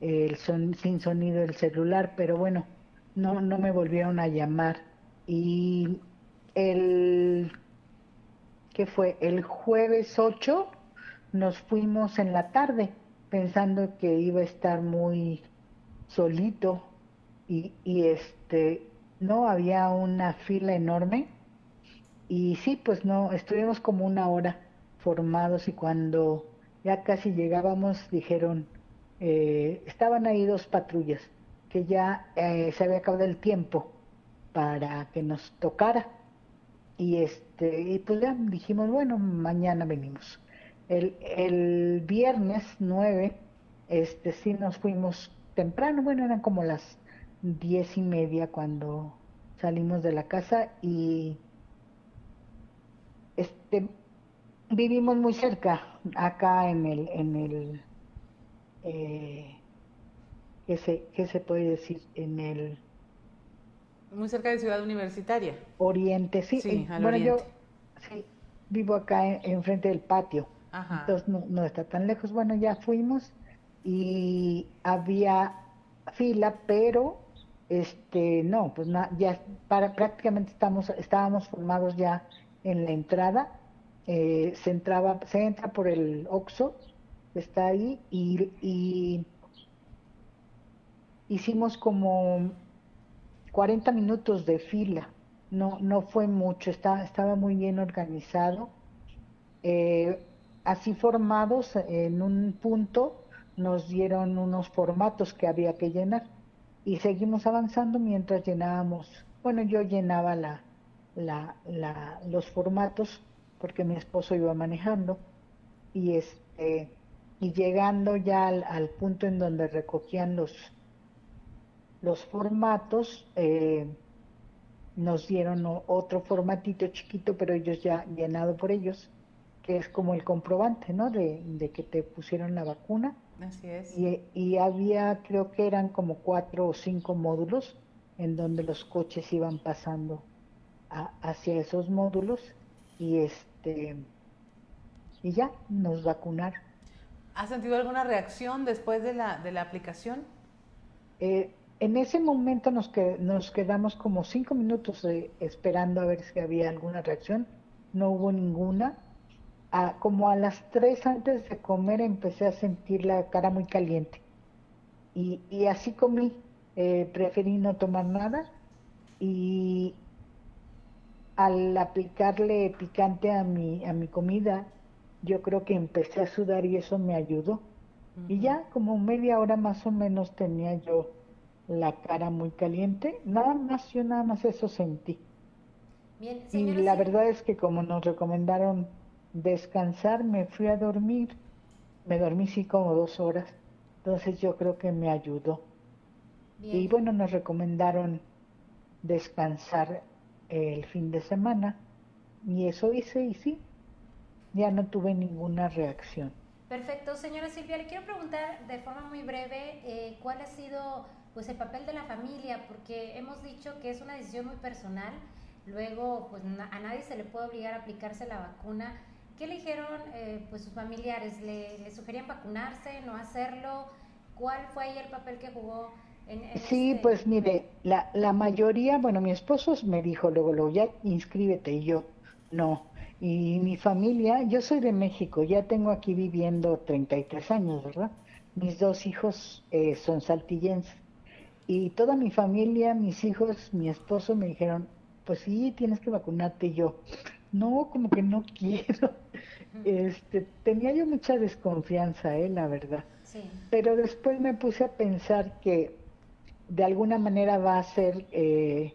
el son, sin sonido el celular, pero bueno, no, no me volvieron a llamar. Y el, ¿qué fue? El jueves 8 nos fuimos en la tarde pensando que iba a estar muy solito y, y este, no, había una fila enorme y sí, pues no, estuvimos como una hora formados y cuando ya casi llegábamos dijeron, eh, estaban ahí dos patrullas que ya eh, se había acabado el tiempo para que nos tocara. Y este, y pues ya dijimos, bueno, mañana venimos. El, el viernes 9, este sí nos fuimos temprano, bueno, eran como las diez y media cuando salimos de la casa y este vivimos muy cerca, acá en el, en el eh, ¿qué se, qué se puede decir? En el... Muy cerca de Ciudad Universitaria. Oriente, sí. sí eh, bueno, yo sí, vivo acá enfrente del patio. Entonces no, está tan lejos. Bueno, ya fuimos y había fila, pero este no, pues ya para prácticamente estamos estábamos formados ya en la entrada. Eh, se entraba, se entra por el Oxo, está ahí y, y hicimos como 40 minutos de fila, no, no fue mucho, estaba muy bien organizado. Eh, así formados en un punto nos dieron unos formatos que había que llenar. Y seguimos avanzando mientras llenábamos, bueno, yo llenaba la, la, la, los formatos porque mi esposo iba manejando. Y este y llegando ya al, al punto en donde recogían los los formatos eh, nos dieron otro formatito chiquito, pero ellos ya llenado por ellos, que es como el comprobante, ¿no? De, que te pusieron la vacuna. Así es. Y, había, creo que eran como cuatro o cinco módulos en donde los coches iban pasando hacia esos módulos y este y ya nos vacunaron. ¿Ha sentido alguna reacción después de la, de la aplicación? Eh, en ese momento nos, que, nos quedamos como cinco minutos esperando a ver si había alguna reacción. No hubo ninguna. como a las tres antes de comer empecé a sentir la cara muy caliente. Y, y así comí. Eh, preferí no tomar nada. Y al aplicarle picante a mi, a mi comida, yo creo que empecé a sudar y eso me ayudó. Y ya como media hora más o menos tenía yo la cara muy caliente, nada más, yo nada más eso sentí. y la verdad es que como nos recomendaron descansar, me fui a dormir, me dormí sí como dos horas, entonces yo creo que me ayudó. Y bueno, nos recomendaron descansar el fin de semana y eso hice y sí, ya no tuve ninguna reacción. Perfecto, señora Silvia, le quiero preguntar de forma muy breve eh, cuál ha sido pues el papel de la familia, porque hemos dicho que es una decisión muy personal, luego pues a nadie se le puede obligar a aplicarse la vacuna. ¿Qué le dijeron eh, pues sus familiares? ¿Le, sugerían vacunarse, no hacerlo? ¿Cuál fue ahí el papel que jugó? En, sí, este pues mire, la, la mayoría, bueno, mi esposo me dijo luego, luego, ya inscríbete y yo, no, y mi familia, yo soy de México, ya tengo aquí viviendo 33 años, ¿verdad? Mis dos hijos eh, son saltillenses. Y toda mi familia, mis hijos, mi esposo me dijeron, pues sí, tienes que vacunarte. Y yo, no, como que no quiero. Este, tenía yo mucha desconfianza, eh, la verdad. Sí. Pero después me puse a pensar que de alguna manera va a ser eh,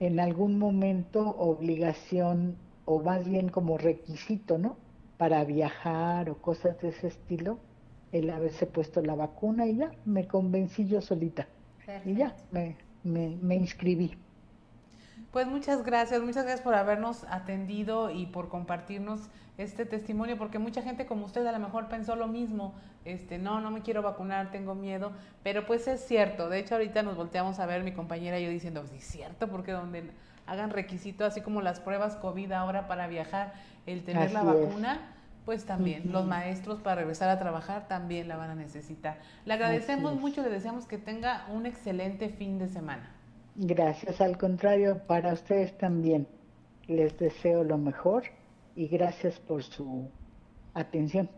en algún momento obligación o más bien como requisito, ¿no? Para viajar o cosas de ese estilo, el haberse puesto la vacuna y ya me convencí yo solita. Y ya me, me, inscribí. Pues muchas gracias, muchas gracias por habernos atendido y por compartirnos este testimonio, porque mucha gente como usted a lo mejor pensó lo mismo, este, no, no me quiero vacunar, tengo miedo, pero pues es cierto, de hecho ahorita nos volteamos a ver mi compañera y yo diciendo, sí, es cierto, porque donde hagan requisito, así como las pruebas COVID ahora para viajar, el tener la vacuna, pues también los maestros para regresar a trabajar también la van a necesitar. Le agradecemos mucho, le deseamos que tenga un excelente fin de semana. Gracias, al contrario, para ustedes también. Les deseo lo mejor y gracias por su atención.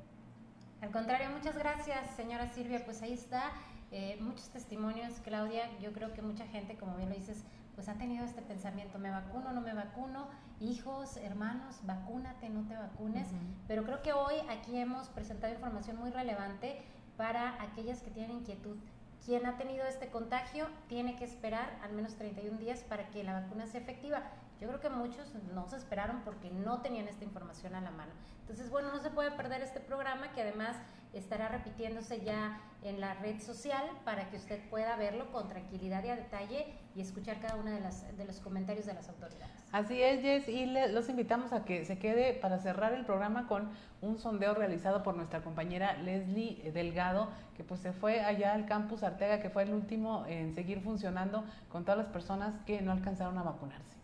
Al contrario, muchas gracias, señora Silvia. Pues ahí está, eh, muchos testimonios, Claudia. Yo creo que mucha gente, como bien lo dices, pues ha tenido este pensamiento, me vacuno, no me vacuno, hijos, hermanos, vacúnate, no te vacunes, pero creo que hoy aquí hemos presentado información muy relevante para aquellas que tienen inquietud. Quien ha tenido este contagio tiene que esperar al menos 31 días para que la vacuna sea efectiva. Yo creo que muchos no se esperaron porque no tenían esta información a la mano. Entonces, bueno, no se puede perder este programa que además estará repitiéndose ya en la red social para que usted pueda verlo con tranquilidad y a detalle y escuchar cada uno de, las, de los comentarios de las autoridades. Así es, Jess, y los invitamos a que se quede para cerrar el programa con un sondeo realizado por nuestra compañera Leslie Delgado, que pues se fue allá al campus Artega, que fue el último en seguir funcionando con todas las personas que no alcanzaron a vacunarse.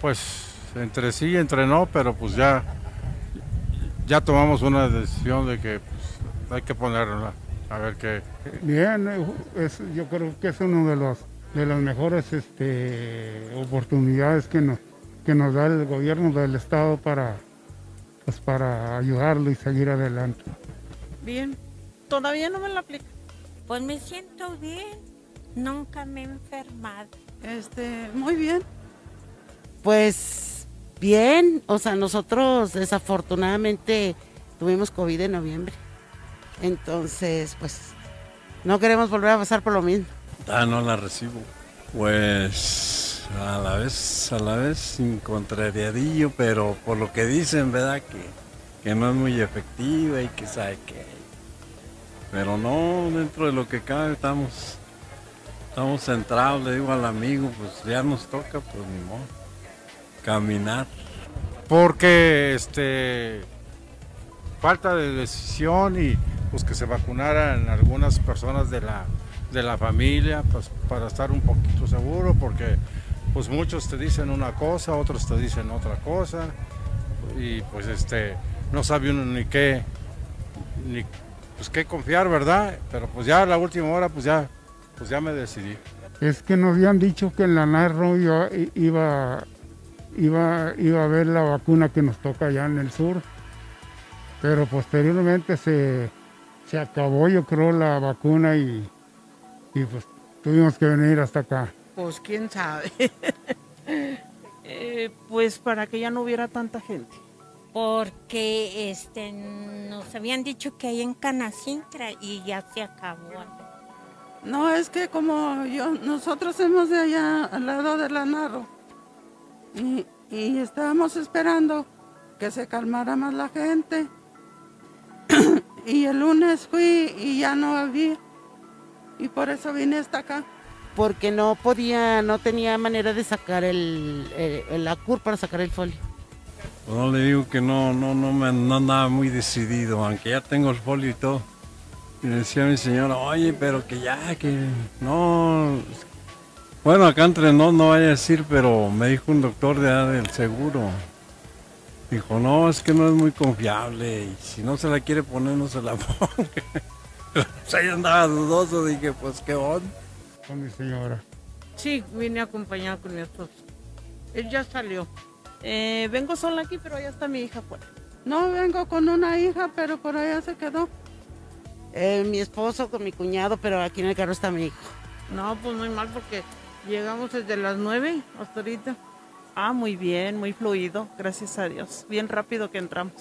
Pues entre sí y entre no, pero pues ya ya tomamos una decisión de que pues, hay que ponerla, a ver qué. Bien, es, yo creo que es uno de los de las mejores este, oportunidades que nos, que nos da el gobierno del estado para, pues, para ayudarlo y seguir adelante. Bien, todavía no me lo aplico. Pues me siento bien, nunca me he enfermado. Este, muy bien. Pues Bien, o sea, nosotros desafortunadamente tuvimos COVID en noviembre. Entonces, pues, no queremos volver a pasar por lo mismo. Ah, no la recibo. Pues, a la vez, a la vez, sin contrariadillo, pero por lo que dicen, ¿verdad? Que, que no es muy efectiva y que sabe que... Pero no, dentro de lo que cabe estamos, estamos centrados, le digo al amigo, pues ya nos toca, pues ni modo caminar. Porque este falta de decisión y pues que se vacunaran algunas personas de la de la familia pues, para estar un poquito seguro porque pues muchos te dicen una cosa, otros te dicen otra cosa y pues este no sabe uno ni qué ni pues qué confiar, ¿verdad? Pero pues ya a la última hora pues ya pues ya me decidí. Es que nos habían dicho que en la narro iba, iba, iba, a haber la vacuna que nos toca allá en el sur, pero posteriormente se, se acabó yo creo la vacuna y, y pues tuvimos que venir hasta acá. Pues quién sabe. Eh, pues para que ya no hubiera tanta gente. Porque este nos habían dicho que hay en Canacintra y ya se acabó. No, es que como yo, nosotros somos de allá al lado de la Narro y, y estábamos esperando que se calmara más la gente. y el lunes fui y ya no había. Y por eso vine hasta acá. Porque no podía, no tenía manera de sacar el, la CUR para sacar el folio. No le digo que no, no, no me no andaba muy decidido, aunque ya tengo el folio y todo. Y decía mi señora, oye, pero que ya, que no. Bueno, acá entre no, no vaya a decir, pero me dijo un doctor de del seguro. Dijo, no, es que no es muy confiable y si no se la quiere poner, no se la ponga. o sea, yo andaba dudoso, dije, pues qué onda. Con mi señora. Sí, vine acompañado con mi esposo. Él ya salió. Eh, vengo sola aquí, pero allá está mi hija fuera. No, vengo con una hija, pero por allá se quedó. Eh, mi esposo con mi cuñado, pero aquí en el carro está mi hijo. No, pues muy mal porque llegamos desde las nueve hasta ahorita. Ah, muy bien, muy fluido, gracias a Dios. Bien rápido que entramos.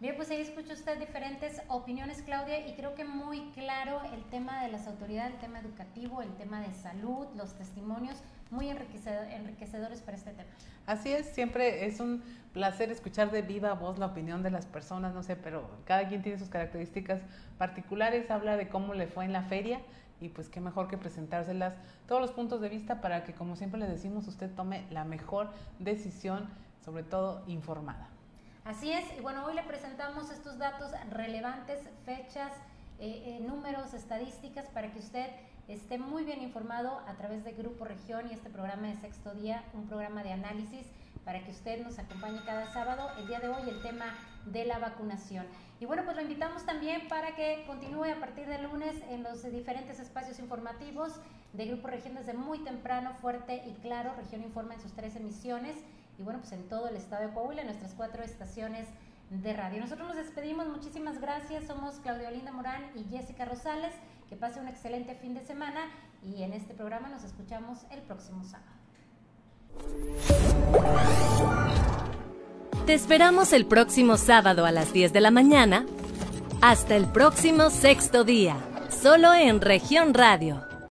Bien, pues ahí escucha usted diferentes opiniones, Claudia, y creo que muy claro el tema de las autoridades, el tema educativo, el tema de salud, los testimonios, muy enriquecedores para este tema. Así es, siempre es un placer escuchar de viva voz la opinión de las personas, no sé, pero cada quien tiene sus características particulares, habla de cómo le fue en la feria y pues qué mejor que presentárselas todos los puntos de vista para que, como siempre le decimos, usted tome la mejor decisión, sobre todo informada. Así es, y bueno, hoy le presentamos estos datos relevantes, fechas, eh, eh, números, estadísticas, para que usted esté muy bien informado a través de Grupo Región y este programa de Sexto Día, un programa de análisis para que usted nos acompañe cada sábado. El día de hoy el tema de la vacunación. Y bueno, pues lo invitamos también para que continúe a partir del lunes en los diferentes espacios informativos de Grupo Región desde muy temprano, fuerte y claro. Región Informa en sus tres emisiones y bueno, pues en todo el estado de Coahuila, en nuestras cuatro estaciones de radio. Nosotros nos despedimos, muchísimas gracias. Somos Claudia Olinda Morán y Jessica Rosales. Que pase un excelente fin de semana y en este programa nos escuchamos el próximo sábado. Te esperamos el próximo sábado a las 10 de la mañana. Hasta el próximo sexto día, solo en región radio